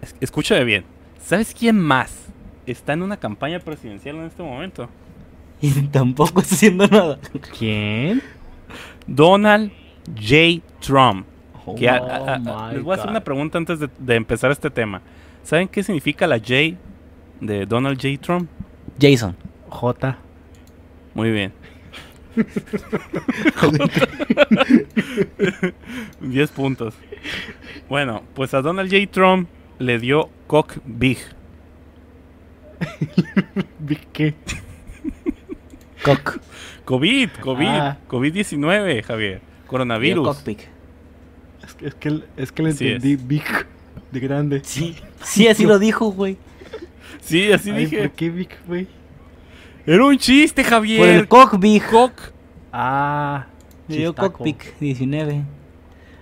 Es- Escúchame bien. ¿Sabes quién más está en una campaña presidencial en este momento? Y tampoco está haciendo nada. ¿Quién? Donald J. Trump. Que a- Oh a- a- my les voy a hacer una pregunta antes de, de empezar este tema. ¿Saben qué significa la J de Donald J. Trump? Jason. J. Muy bien. 10 puntos. Bueno, pues a Donald J. Trump le dio cock big. ¿Vic qué? Cock. COVID, COVID, Ah. COVID-19, Javier. Coronavirus. cockpick. Es que, es que, es que le Así entendí Vic de grande. Sí. Sí, así lo dijo, güey. Sí, así Ay, dije. ¿Por qué Vic, güey? Era un chiste, Por Javier. el cockpick. Cock. Ah, Le dio chistaco. cockpick 19.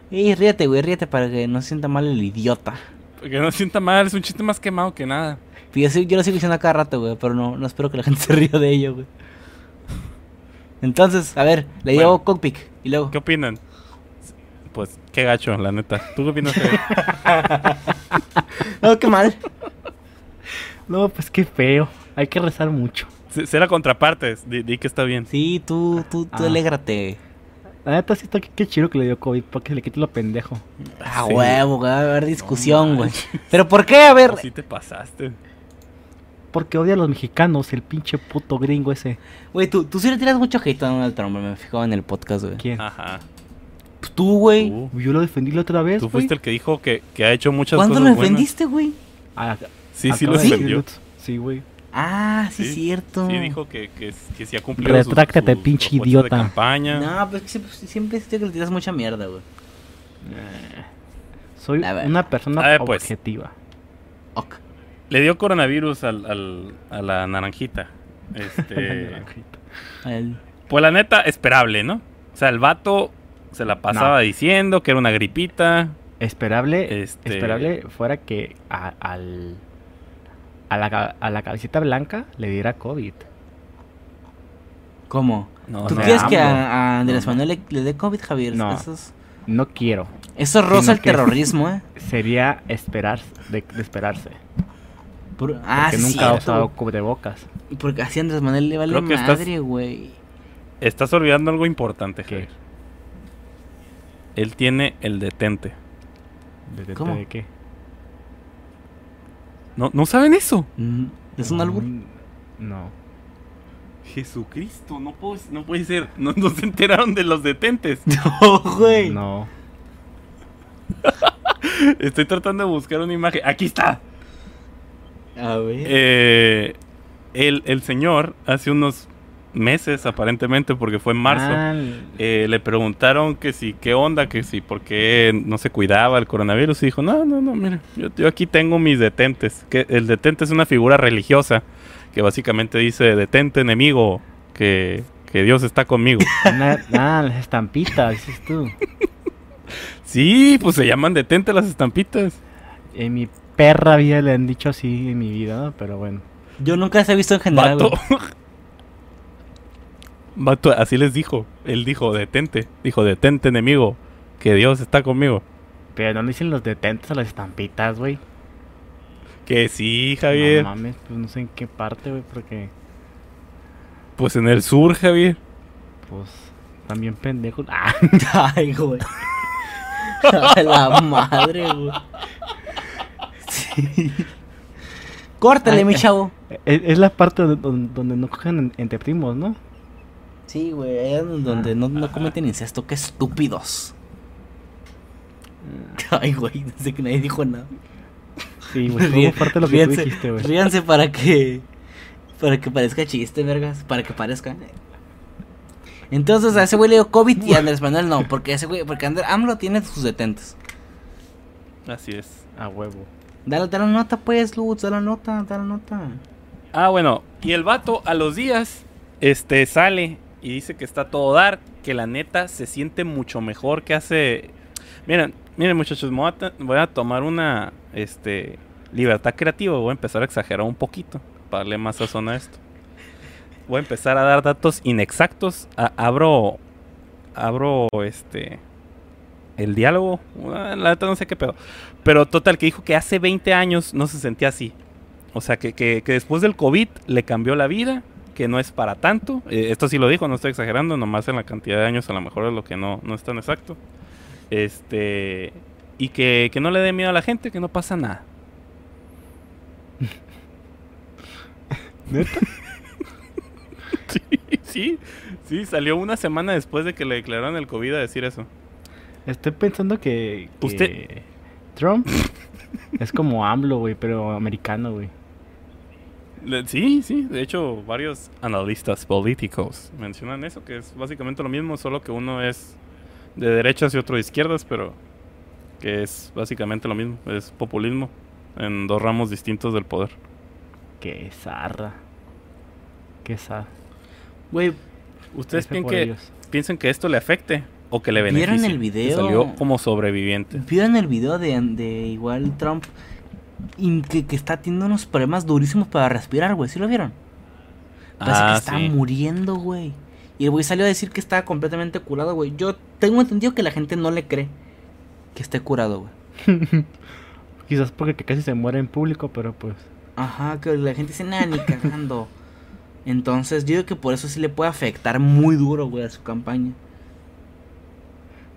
Y ríete, güey, ríete para que no se sienta mal el idiota. Que no sienta mal, es un chiste más quemado que nada. Fíjate, yo lo sigo diciendo a cada rato, güey, pero no, no espero que la gente se ría de ello, güey. Entonces, a ver, le Bueno. cockpick. Y luego, ¿Qué opinan? Pues qué gacho, la neta. ¿Tú qué opinas? No, qué mal. No, pues qué feo. Hay que rezar mucho. Se- Será contrapartes. Di, di que está bien. Sí, tú, tú, tú Ah. alégrate. La neta sí está que qué chido que le dio COVID para que se le quite lo pendejo. Ah, Sí. huevo, güey, va a haber discusión, No güey. Pero ¿por qué? A ver, Así te pasaste. Porque odia a los mexicanos, el pinche puto gringo ese. güey, tú, tú sí le tiras mucho hate a Donald Trump, me fijaba en el podcast, güey. ¿Quién? Ajá. Pues tú, güey. Yo lo defendí la otra vez, tú fuiste el que dijo que, que ha hecho muchas ¿Cuándo cosas lo buenas. defendiste, güey? Ah, Sí, sí lo defendió. Sí, güey. Ah, sí, Sí, cierto. Sí, dijo que, que, que sí ha cumplido Retráctate, sus pinche propuestas idiota. De campaña. No, pues que siempre, siempre siento que le tiras mucha mierda, güey. Soy A ver. una persona ver, pues. objetiva. Ok. Le dio coronavirus al, al- a la naranjita. Este, El- pues la neta, esperable, ¿no? O sea, el vato se la pasaba No. diciendo que era una gripita. Esperable, Este- esperable fuera que a, al, a, la, a la cabecita blanca le diera COVID. ¿Cómo? No, ¿Tú no. quieres que a, a Andrés No. Manuel le, le dé COVID, Javier? No. Eso, es, No quiero. eso roza el terrorismo, ¿eh? Sería esperar, de, de esperarse. Por- ah, porque sí, nunca ha usado cubrebocas. Y porque así a Andrés Manuel le vale madre, güey. Estás olvidando algo importante, ¿Qué? Javier. Él tiene el detente. ¿De, ¿Cómo? de qué? ¿No, ¿no saben eso? Mm, ¿Es un álbum? Mm, No. Jesucristo, no puede, no puede ser. No, no se enteraron de los detentes. No, güey. No. Estoy tratando de buscar una imagen. Aquí está. A ver. Eh, el, el señor, hace unos meses aparentemente, porque fue en marzo, Ah, eh, le preguntaron que si, qué onda, que si, por qué no se cuidaba el coronavirus. Y dijo, no, no, no, mire, yo, yo aquí tengo mis detentes. Que el detente es una figura religiosa que básicamente dice, detente enemigo, que, que Dios está conmigo. ah, las estampitas, dices tú. sí, pues se llaman detente las estampitas. En mi perra vida le han dicho así en mi vida, ¿no? pero bueno. Yo nunca las he visto en general, así les dijo. Él dijo, detente. Dijo, detente enemigo, que Dios está conmigo. Pero no le dicen los detentes a las estampitas, güey. Que sí, Javier. No mames, pues no sé en qué parte, güey, porque Pues en el sur, Javier. pues también pendejos. Ah, Ay, güey. A la madre, güey. Sí. Córtale, Ay, mi eh. chavo. es, es la parte donde, donde- donde no cogen en- entre primos, ¿no? Sí, güey, allá donde no, no cometen incesto, qué estúpidos. Ay, güey, desde que nadie dijo nada. Sí, güey, parte de lo que tú ríanse- dijiste, güey. Ríanse para que. Para que parezca chiste, vergas. Para que parezca. Entonces a ese güey le dio COVID y a Andrés Manuel no. Porque ese güey. Porque Andrés AMLO tiene sus detentes. Así es. A huevo. Dale, dale la nota, pues, Lutz. Dale la nota, dale la nota. Ah, bueno. Y el vato a los días, este, sale y dice que está todo dar, que la neta se siente mucho mejor que hace... Miren, miren muchachos, voy a, tomar una, este, libertad creativa. Voy a empezar a exagerar un poquito para darle más sazón a esto. Voy a empezar a dar datos inexactos. Abro, abro, este, el diálogo. Ah, La neta no sé qué pedo. Pero total, que dijo que hace 20 años no se sentía así. O sea, que- que después del COVID le cambió la vida, que no es para tanto. Eh, esto sí lo dijo, no estoy exagerando, nomás en la cantidad de años a lo mejor es lo que no, no es tan exacto. Este. Y que, que no le dé miedo a la gente, que no pasa nada. ¿Neta? Sí, sí, sí, salió una semana después de que le declararon el COVID a decir eso. Estoy pensando que, que Usted- Trump es como AMLO, güey, pero americano, güey. Sí, sí, de hecho varios analistas políticos mencionan eso, que es básicamente lo mismo, solo que uno es de derechas y otro de izquierdas, pero que es básicamente lo mismo, es populismo en dos ramos distintos del poder. Qué zarra. Qué zarra. Güey, ¿Ustedes piensan que, ellos. piensan que esto le afecte o que le ¿Vieron beneficie? el Que video? salió como sobreviviente. ¿vieron el video de, de igual Trump? Y que, que está teniendo unos problemas durísimos para respirar, güey. ¿Sí lo vieron? Parece que está Ah, sí. muriendo, güey. Y el güey salió a decir que estaba completamente curado, güey. Yo tengo entendido que la gente no le cree que esté curado, güey. Quizás porque que casi se muere en público, pero pues. Ajá, que la gente dice, nah, ni cagando. Entonces, yo digo que por eso sí le puede afectar muy duro, güey, a su campaña.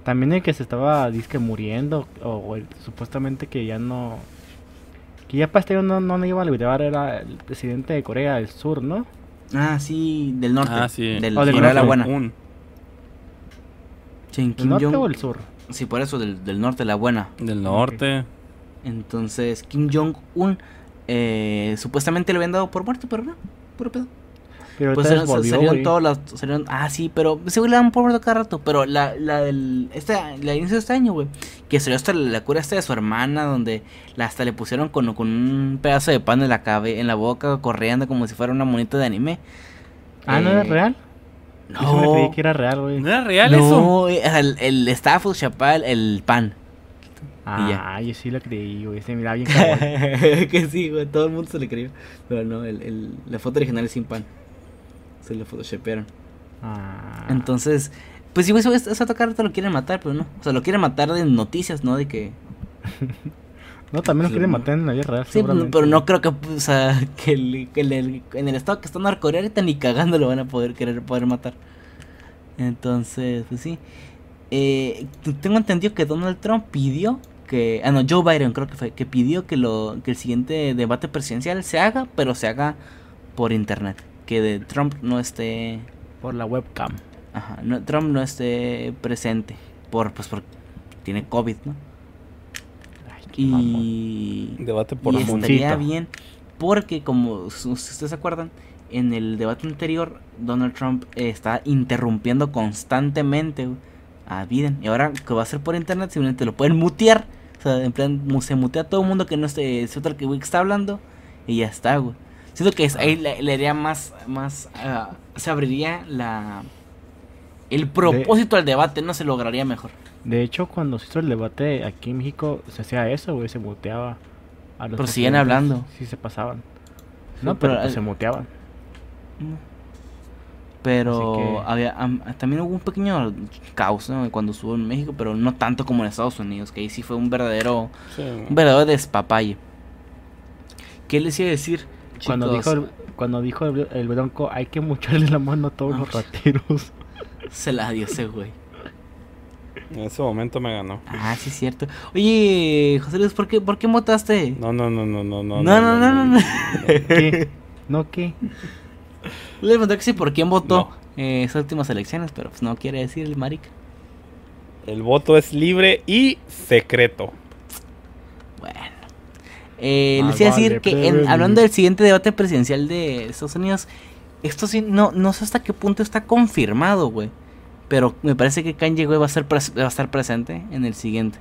También el que se estaba disque muriendo, o, o el- supuestamente que ya no. Que ya para este año no, no le iba a liberar, era el presidente de Corea del Sur, ¿no? Ah, sí, del norte. Ah, sí. Del, Oh, del Corea de la norte. buena. Un- Sí, ¿El Kim norte Jong- o el sur? Sí, por eso, del, del norte, la buena. del norte. Entonces, Kim Jong-un eh, supuestamente le habían dado por muerto, pero no, puro pedo. Pero Pues salieron, volvió, salieron todas las. salieron- ah, sí, pero ese güey le dan por muerto cada rato. Pero la, la del. Este, la inicio de este año, güey. Que salió hasta la cura esta de su hermana, donde la, hasta le pusieron con, con un pedazo de pan en la, cabe, en la boca, corriendo como si fuera una monita de anime. Ah, ¿no era Eh, real? Yo sí me No, creí que era real, güey. ¿No era real eso? no, eh, el, el Stafford Chapal, el pan. Ah, yo sí lo creí, güey. Se miraba bien cabrón. que sí, güey, todo el mundo se le creyó. Pero no, el, el- la foto original es sin pan. Se le photoshopearon. Ah. Entonces, pues güey, ese ese tocar te lo quieren matar, pero no. O sea, lo quieren matar de noticias, ¿no? De que. No, también lo Sí, quieren matar en la real. Sí, seguramente. pero no creo que, o sea, que, el- que el- en el estado que está Norcorea ahorita ni cagando lo van a poder querer poder matar. Entonces, pues sí. Eh, tengo entendido que Donald Trump pidió que, ah no, Joe Biden creo que fue, que pidió que lo, que el siguiente debate presidencial se haga, pero se haga por internet, que de Trump no esté, Por la webcam. ajá, no, Trump no esté presente, por, pues porque tiene COVID, ¿no? Ay. Y Debate por y estaría bien porque como si ustedes se acuerdan en el debate anterior Donald Trump eh, está interrumpiendo constantemente a Biden y ahora que va a ser por internet simplemente lo pueden mutear o sea en plan mu- se mutea a todo el mundo que no esté se otro que está hablando y ya está güey siento que es- ahí le, le haría más más ah, se abriría la el propósito al debate no se lograría mejor De hecho, cuando se hizo el debate aquí en México, se hacía eso, güey. Se muteaba a los Pero siguen hablando. Sí, se pasaban. Sí, No, pero, pero pues, se muteaban. Pero que- había, am- también hubo un pequeño caos ¿no? cuando estuvo en México, pero no tanto como en Estados Unidos, que ahí sí fue un verdadero, Sí. un verdadero despapalle. ¿Qué les iba a decir? Cuando dijo, el, cuando dijo el, el bronco, hay que mocharle la mano a todos Ah, los pues. rateros. Se la dio ese güey. En ese momento me ganó. Ah, sí es cierto. Oye, José Luis, ¿por qué, por qué votaste? No, no, no, no, no, no. No, no, no, no, no. ¿Qué? ¿No qué? Le pregunté que sí por quién votó No. eh, esas últimas elecciones, pero pues no quiere decir el marica. El voto es libre y secreto. Eh, les iba a decir que en- prevenir. hablando del siguiente debate presidencial de Estados Unidos, esto sí, no, no sé hasta qué punto está confirmado, güey. Pero me parece que Kanye güey, va a, ser va a estar presente en el siguiente.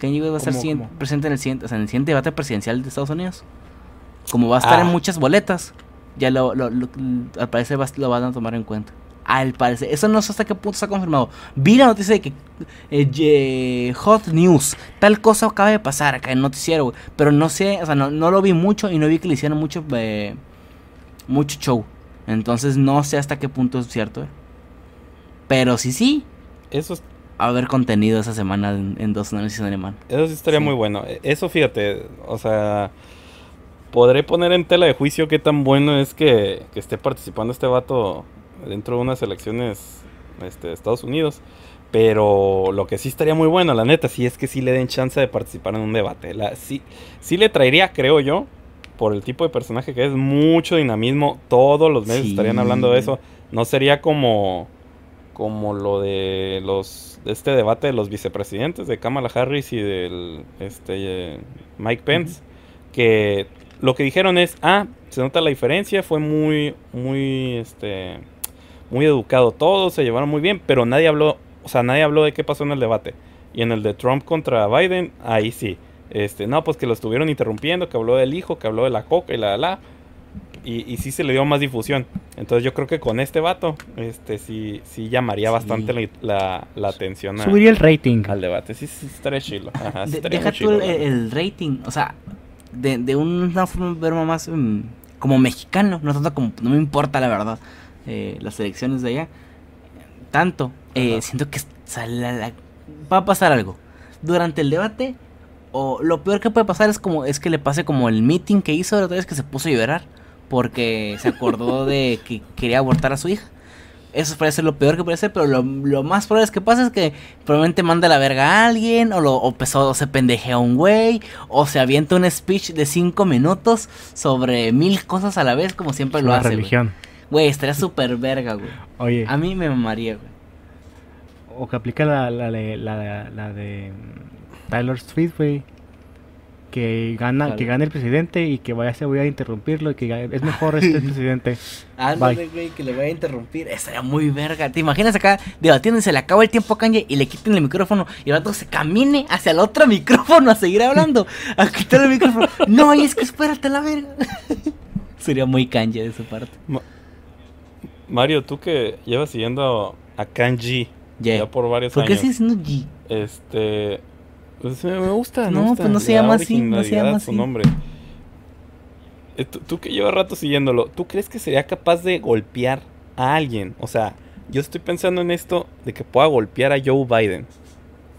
Kanye güey, va a estar presente en el siguiente, o sea, en el siguiente debate presidencial de Estados Unidos. Como va a estar Ah. en muchas boletas, ya lo, lo- lo- al parecer va- lo van a tomar en cuenta. Al parecer, eso no sé hasta qué punto está confirmado. Vi la noticia de que eh, ye- Hot News, tal cosa acaba de pasar acá en el noticiero. Pero no sé, o sea, no, no lo vi mucho y no vi que le hicieran mucho, eh, mucho show. Entonces no sé hasta qué punto es cierto, eh. Pero sí, sí, Eso, es- haber contenido esa semana en, en dos análisis en alemán. eso sí estaría Sí. muy bueno. E- Eso, fíjate, o sea, podré poner en tela de juicio qué tan bueno es que, que esté participando este vato dentro de unas elecciones este, de Estados Unidos. Pero lo que sí estaría muy bueno, la neta, sí es que sí le den chance de participar en un debate. La, sí, sí le traería, creo yo, por el tipo de personaje que es, mucho dinamismo. Todos los medios Sí. estarían hablando de eso. No sería como, como lo de los de este debate de los vicepresidentes de Kamala Harris y del este eh, Mike Pence, que lo que dijeron es, ah, se nota la diferencia, fue muy, muy, este, muy educado todo, se llevaron muy bien, pero nadie habló, o sea, nadie habló de qué pasó en el debate. Y en el de Trump contra Biden, ahí sí. Este, no, pues que lo estuvieron interrumpiendo, que habló del hijo, que habló de la coca y la la. Y, y sí se le dio más difusión. Entonces yo creo que con este vato, este sí, sí llamaría Sí. bastante la, la- la atención a- Subiría el rating. al debate. Sí, sí, estaría chilo. Ajá, sí De- estaría deja tú chilo, el, la el rating, o sea, de, de una forma más mm, como mexicano, no tanto como, no me importa la verdad, eh, las elecciones de allá, tanto, eh, siento que sale la- la- va a pasar algo. Durante el debate, o lo peor que puede pasar es como es que le pase como el meeting que hizo la otra vez que se puso a llorar porque se acordó de que quería abortar a su hija. Eso parece lo peor que puede ser, pero lo, lo más probable es que pasa es que probablemente manda la verga a alguien, o, lo, o, pesó- o se pendejea a un güey, o se avienta un speech de cinco minutos sobre mil cosas a la vez, como siempre lo la hace. religión. Güey, estaría súper verga, güey. Oye, A mí me mamaría, güey. o que aplica la, la, de- la, la de mm, Tyler Swift, güey. Que gana, que gane el presidente y que vaya se voy a interrumpirlo y que gane- es mejor este presidente. Ándale, güey, que le voy a interrumpir. Estaría muy verga. ¿Te imaginas acá debatiendo y se le acaba el tiempo a Kanye y le quiten el micrófono y el otro se camine hacia el otro micrófono a seguir hablando? A quitar el micrófono. No, y es que espérate la verga. Sería muy Kanye de su parte. Mario, tú que llevas siguiendo a Kanji Yeah. ya por varios ¿Por qué años. sigue siendo G? Este. Pues me me gusta. No, gusta, pues no se le da llama así, no se llama su así. nombre. Eh, tú, tú que llevas rato siguiéndolo, ¿tú crees que sería capaz de golpear a alguien? O sea, yo estoy pensando en esto de que pueda golpear a Joe Biden.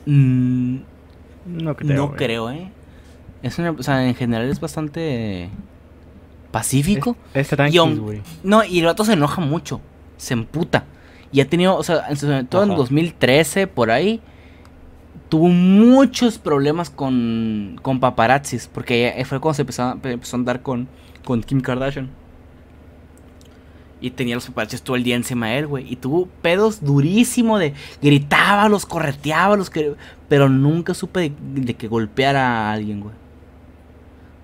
Mm, No creo. no güey. creo, ¿eh? Es una, o sea, en general es bastante pacífico. Es, es Y. No, y el vato se enoja mucho. Se emputa. Y ha tenido, o sea, en- todo en Ajá. 2013, por ahí, tuvo muchos problemas con, con paparazzis. Porque fue cuando se empezó, a- empezó a andar con, con Kim Kardashian. Y tenía los paparazzis todo el día encima de él, güey. Y tuvo pedos durísimo de... Gritaba, los correteaba, los que... Pero nunca supe de, de que golpeara a alguien, güey.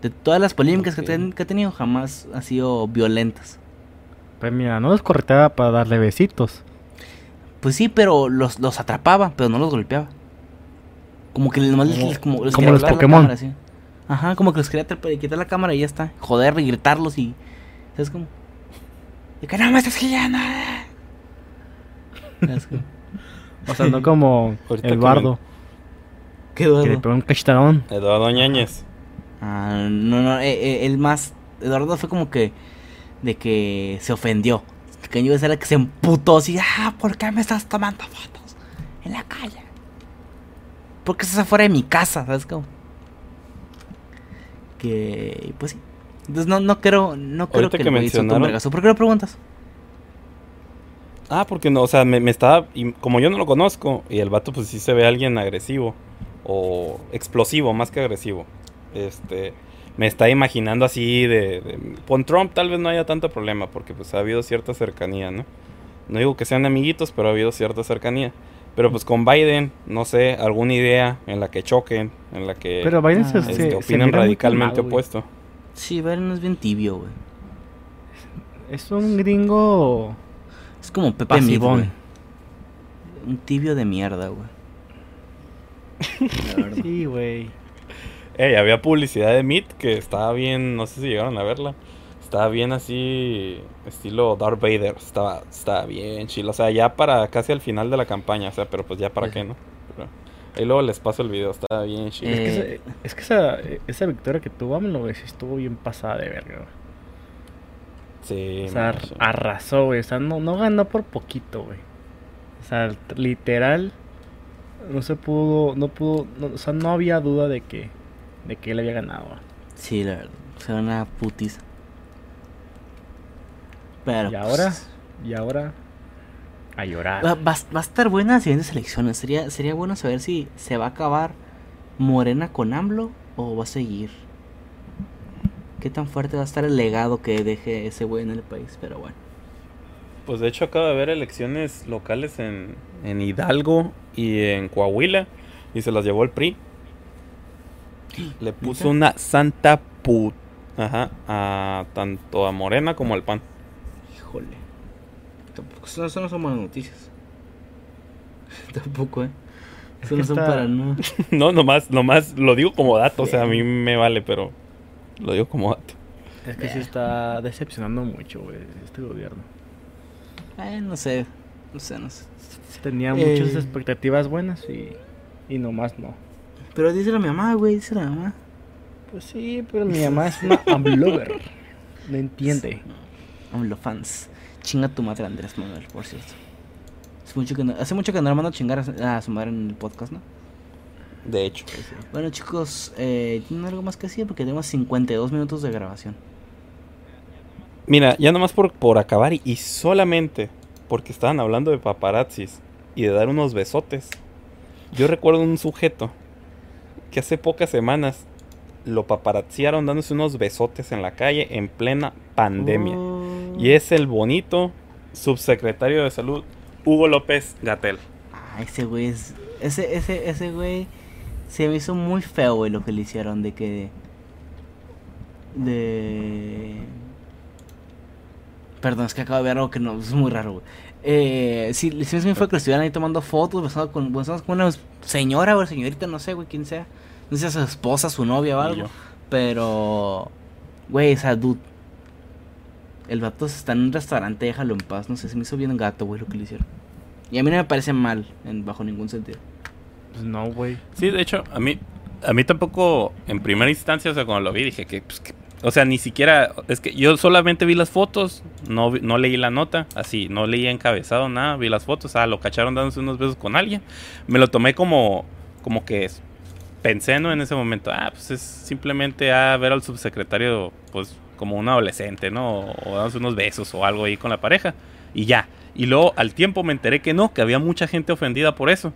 De todas las polémicas que, ten- que ha tenido, jamás han sido violentas. Pues mira, no los correteaba para darle besitos. Pues sí, pero los, los atrapaba, pero no los golpeaba. Como que nomás les, Como- les- como, les como quería los quitar la Pokémon. cámara, sí. Ajá, como que les quería atrapar- quitar la cámara y ya está. Joder y gritarlos y. ¿Sabes cómo? Y que no me estás gillando. ¿Sabes cómo? O sea, no como que Eduardo, Qué que le pegó un cachetadón. Eduardo Ñañez. Ah, no, no, eh, eh, él más. Eduardo fue como que. De que se ofendió. Que yo era el que se emputó así. Ah, ¿por qué me estás tomando fotos? En la calle. ¿Por qué estás afuera de mi casa? ¿Sabes cómo? Que. Pues sí. Entonces no, no creo. No creo Ahorita que, el mencionaron-. ¿Por qué lo preguntas? Ah, porque no, o sea, me, me estaba. y como yo no lo conozco, y el vato, pues sí se ve alguien agresivo. O explosivo, más que agresivo. Este. Me está imaginando así de, de- Con Trump tal vez no haya tanto problema, porque pues ha habido cierta cercanía, ¿no? No digo que sean amiguitos, pero ha habido cierta cercanía. Pero pues con Biden, no sé, alguna idea en la que choquen, en la que Pero Biden Ah, se, este, se- opinan radicalmente calmado, opuesto. Sí, Biden es bien tibio, güey. Es un gringo Es como Pepe güey. Un tibio de mierda, güey. Sí, güey. Ey, había publicidad de Meat que estaba bien, no sé si llegaron a verla. Estaba bien así, estilo Darth Vader. Estaba, estaba bien chido. O sea, ya para casi al final de la campaña. O sea, pero pues ya para Sí. qué, ¿no? Pero ahí luego les paso el video. Estaba bien chido. Es que, Eh, esa, es que esa, esa victoria que tuvo AMLO, güey, sí estuvo bien pasada de verga, güey. sí, O sea, macho. arrasó, güey. O sea, no, no ganó por poquito, güey. O sea, literal, no se pudo, no pudo, no- o sea, no había duda de que, de que él había ganado. Sí, la verdad. Fue una putiza. Pero. Y ahora, pues, y ahora, a llorar. Va, va- va a estar buena las siguientes elecciones. Sería, sería bueno saber si se va a acabar Morena con AMLO o va a seguir. Qué tan fuerte va a estar el legado que deje ese güey en el país. Pero bueno. Pues de hecho acaba de haber elecciones locales en, en Hidalgo y en Coahuila. Y se las llevó el PRI. Le puso una santa Ajá, a tanto a Morena como al PAN. Híjole. Tampoco, eso, eso no son buenas noticias. Tampoco, ¿eh? Es Eso no son está- para nada. No, nomás, nomás lo digo como dato, o sea, a mí me vale, pero lo digo como dato. Es que sí está decepcionando mucho, güey, este gobierno. Ay, no sé. No sé, no sé. Tenía Eh. muchas expectativas buenas y, y nomás no. Pero dice la mi mamá, güey, dice la mamá. Pues sí, pero mi mamá es una amlover. No entiende. AMLO fans. Chinga tu madre, Andrés Manuel, por cierto. Hace mucho que no, hace mucho que no le mando a chingar a, a su madre en el podcast, ¿no? De hecho. Bueno, chicos, eh, ¿tienen algo más que decir? Porque tenemos 52 minutos de grabación. Mira, ya nomás por, por acabar y, y solamente porque estaban hablando de paparazzis y de dar unos besotes. Yo recuerdo un sujeto que hace pocas semanas lo paparazziaron dándose unos besotes en la calle en plena pandemia. Oh. Y es el bonito subsecretario de salud, Hugo López Gatel. Ah, ese güey es. Ese, ese, ese güey se me hizo muy feo, güey, lo que le hicieron de que. De. Perdón, es que acabo de ver algo que no, es muy raro, güey. Eh, sí, sí, fue que estuvieran ahí tomando fotos, besando con, besando con una señora o señorita, no sé, güey, quién sea. No sé si es su esposa, su novia o algo. Pero. Güey, esa dude. El vato está en un restaurante, déjalo en paz. No sé, se me hizo bien gato, güey, lo que le hicieron. Y a mí no me parece mal, en, bajo ningún sentido. Pues no, güey. Sí, de hecho, a mí, a mí tampoco, en primera instancia, o sea, cuando lo vi, dije que, pues, que- o sea, ni siquiera, es que yo solamente vi las fotos, no, no leí la nota, así, no leí encabezado nada, vi las fotos, ah, lo cacharon dándose unos besos con alguien, me lo tomé como, como que es- pensé, ¿no? En ese momento, ah, pues es simplemente a ver al subsecretario, pues, como un adolescente, ¿no? O, o dándose unos besos o algo ahí con la pareja, y ya. Y luego, al tiempo, me enteré que no, que había mucha gente ofendida por eso.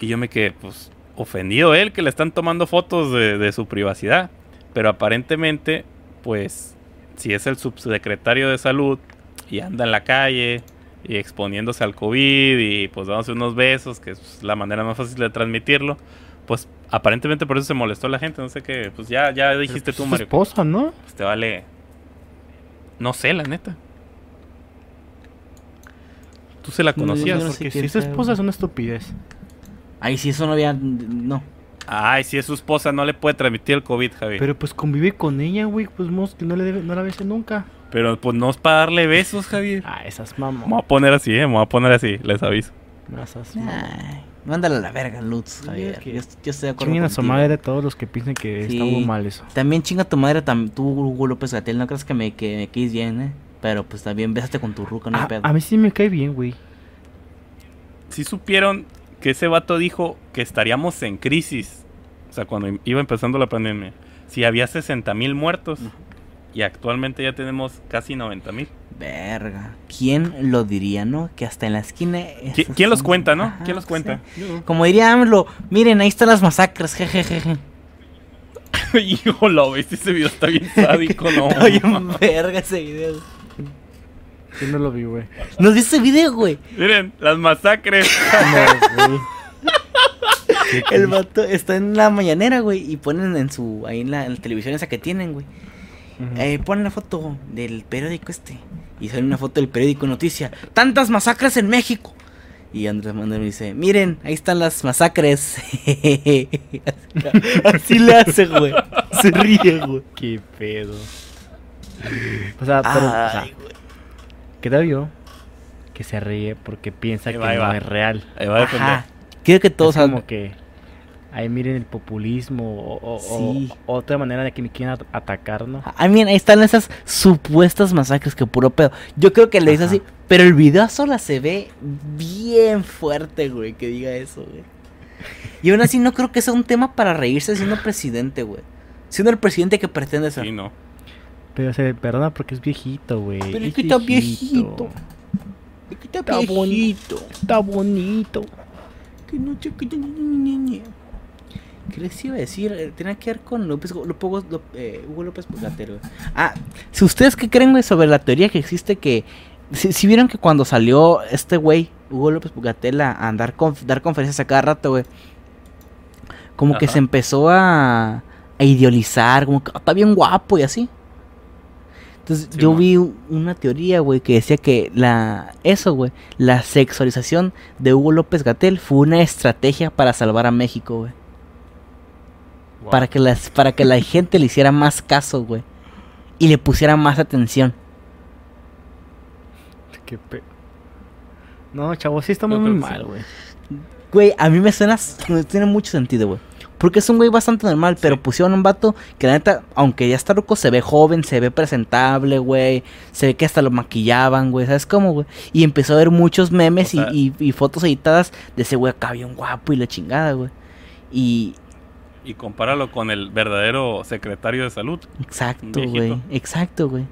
Y yo me quedé, pues, ofendido él, que le están tomando fotos de, de su privacidad. Pero aparentemente, pues, si es el subsecretario de salud y anda en la calle y exponiéndose al COVID y pues dándose unos besos, que es la manera más fácil de transmitirlo, pues aparentemente por eso se molestó la gente. No sé qué, pues ya, ya dijiste Pero, tú, pues, Mario. su esposa, ¿no? Pues te vale. No sé, la neta. Tú se la No, conocías. no sé Porque si su sea, esposa es una estupidez. Ahí sí, eso no había. No. Ay, si es su esposa, no le puede transmitir el COVID, Javi. Pero, Pero pues convive con ella, güey. Pues mos, que no, le debe- no la bese nunca. pues no es para darle besos, Javier. Ah, esas Me voy mamás. a poner así, eh, me voy a poner así, les aviso. Esas mándale a la verga, Lutz, Sí, Javier. es que Yo, yo estoy de acuerdo. Chinguen a su madre todos los que piensen que Sí. está muy mal eso. También chinga tu madre, tam- tú, Hugo López Gatel. No creas que me, que me quedes bien, ¿eh? Pero pues también bésate con tu ruca, no hay A, pedo. a mí sí me cae bien, güey. Si supieron que ese vato dijo que estaríamos en crisis, o sea, cuando iba empezando la pandemia, si había 60 mil muertos Ujú. Y actualmente ya tenemos casi 90 mil. Verga. ¿Quién lo diría, no? Que hasta en la esquina. ¿Qui- esos ¿Quién los cuenta, no? Ajá, ¿Quién los sí. cuenta? Como diría AMLO, miren, ahí están las masacres, jejeje. Hijo, lo viste, ese video está bien sádico, no. Está bien verga ese video. Yo no lo vi, güey. ¿No has visto ese video, güey? Miren, las masacres. No, güey. El vato está en la mañanera, güey, y ponen en su, ahí en la, en la televisión esa que tienen, güey. Ujú. Eh, ponen la foto del periódico este. Y sale una foto del periódico Noticia. Tantas masacres en México. Y Andrés Manuel me dice, miren, ahí están las masacres. Así le hace, güey. Se ríe, güey. Qué pedo. O sea, pero, o sea, Ay, güey. creo yo que se ríe porque piensa Ahí que va, no va. es real. Ahí va a defender. Ajá. Quiero que todos es como que ahí miren el populismo o, o- o- Sí. otra manera de que me quieran at- atacar, ¿no? I mean, ahí están esas supuestas masacres que puro pedo. Yo creo que le dice así, pero el video sola se ve bien fuerte, güey, que diga eso, güey. Y aún así no creo que sea un tema para reírse siendo presidente, güey. Siendo el presidente que pretende ser. Sí, no. Pero se le perdona porque es viejito, güey. Pero es que está viejito. Es que está Está bonito. viejito. Está bonito. Que no te- que te- ñe. ¿Qué les iba a decir? Eh, Tenía que ver con López, López, López- eh, Hugo López güey. Ah, si ustedes qué creen, güey, sobre la teoría que existe que... Si, si vieron que cuando salió este güey, Hugo López Gatel, a, andar con, dar conferencias a cada rato, güey. Como que se empezó a, a idealizar, como que "Ah, está bien guapo y así. Entonces Sí, yo vi una teoría, güey, que decía que la eso, güey, la sexualización de Hugo López Gatel fue una estrategia para salvar a México, güey. Para que las para que la gente le hiciera más caso, güey. Y le pusiera más atención. Qué pe... No, chavo, sí está muy que mal, sí. güey. Güey, a mí me suena tiene mucho sentido, güey. Porque es un güey bastante normal, pero Sí. pusieron un vato que la neta, aunque ya está loco, se ve joven, se ve presentable, güey. Se ve que hasta lo maquillaban, güey. ¿Sabes cómo, güey? Y empezó a ver muchos memes O sea- y, y- y fotos editadas de ese güey acá bien guapo y la chingada, güey. Y Y compáralo con el verdadero secretario de salud. exacto, güey. Exacto, güey.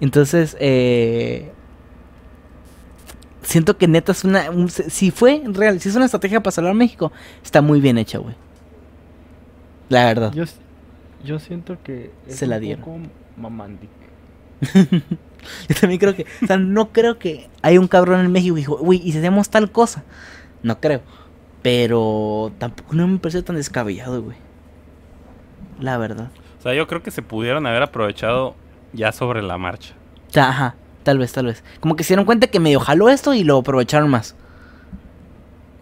Entonces, eh... Siento que neta es una... un- si fue real, si es una estrategia para salvar a México, está muy bien hecha, güey. La verdad. Yo, yo siento que es Se la un dieron. poco mamandic. Yo también creo que, o sea, no creo que hay un cabrón en México que dijo, uy, y si hacemos tal cosa. No creo. Pero tampoco no me parece tan descabellado, güey. La verdad. O sea, yo creo que se pudieron haber aprovechado ya sobre la marcha. Ajá, tal vez, tal vez. Como que se dieron cuenta que medio jaló esto y lo aprovecharon más.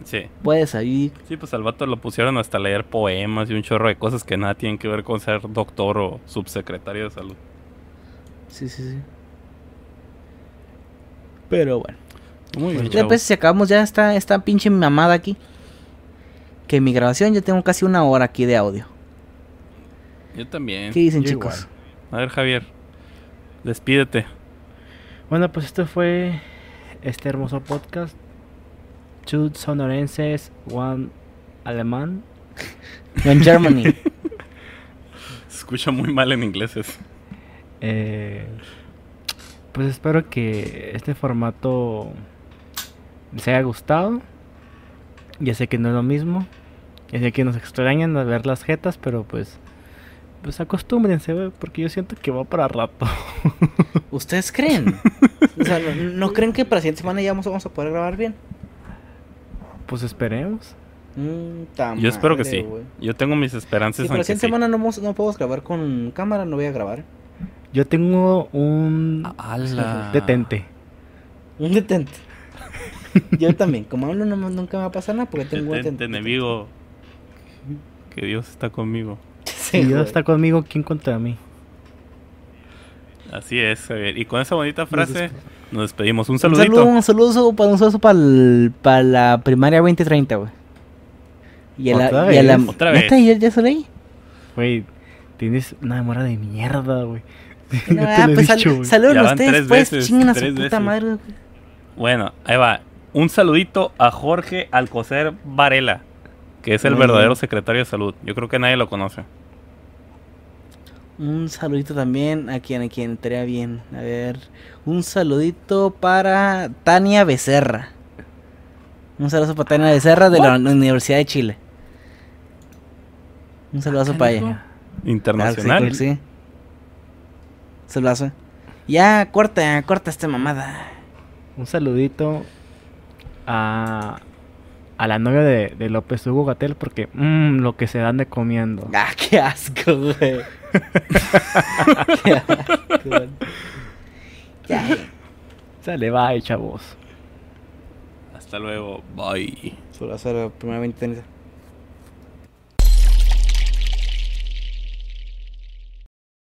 Sí. Puede salir. Sí, pues al vato lo pusieron hasta leer poemas y un chorro de cosas que nada tienen que ver con ser doctor o subsecretario de salud. Sí, sí, sí. Pero bueno. Muy bien, Después, pues, si acabamos ya esta, esta pinche mamada aquí. Que mi grabación ya tengo casi una hora aquí de audio. Yo también. ¿Qué dicen, yo chicos? igual. A ver, Javier. Despídete. Bueno, pues esto fue este hermoso podcast. Two sonorenses, one alemán. En Germany. Se escucha muy mal en inglés eso. Eh, pues espero que este formato les haya gustado. Ya sé que no es lo mismo. Ya sé que nos extrañan a ver las jetas, pero pues pues acostúmbrense, güey, porque yo siento que va para rato. ¿Ustedes creen? O sea, ¿no, no creen que para la siguiente semana ya vamos, vamos a poder grabar bien? Pues esperemos. Mm, Yo espero que sí. Yo tengo mis esperanzas para la siguiente sí. semana no, vamos- no podemos grabar con cámara, no voy a grabar. Yo tengo un ¡Hala! detente. Un detente. Yo también. Como hablo, no, nunca me va a pasar nada porque tengo un detente. enemigo. Que Dios está conmigo. Sí, Si Dios güey. está conmigo, ¿quién contra mí? Así es, Javier. Y con esa bonita frase nos despedimos. Un Un saludito. saludo, un saludo para un saludo para, el- para la primaria 2030, güey. Y a la, ¿Otra y a la vez? Otra vez. ¿Ya, ya se leí? Güey, tienes una memoria de mierda, güey. No, No te ah, pues sal- van ustedes, tres pues. veces, Chinguen a su tres puta veces. madre. Bueno, ahí va. Un saludito a Jorge Alcocer Varela, que es el verdadero secretario de salud. Yo creo que nadie lo conoce. Un saludito también a quien, a quien estaría bien. A ver. Un saludito para Tania Becerra. Un saludo para Tania Becerra de la Universidad de Chile. Un saludazo para ella. Claro que sí, Internacional. claro sí. Saludazo. Ya, corta, corta esta mamada. Un saludito a, a la novia de, de López Hugo Gatel porque mmm, lo que se dan de comiendo. Ah, qué asco, güey. qué asco. Ya, Sale, bye, chavos. Hasta luego. Bye. Saludazo a la primera 20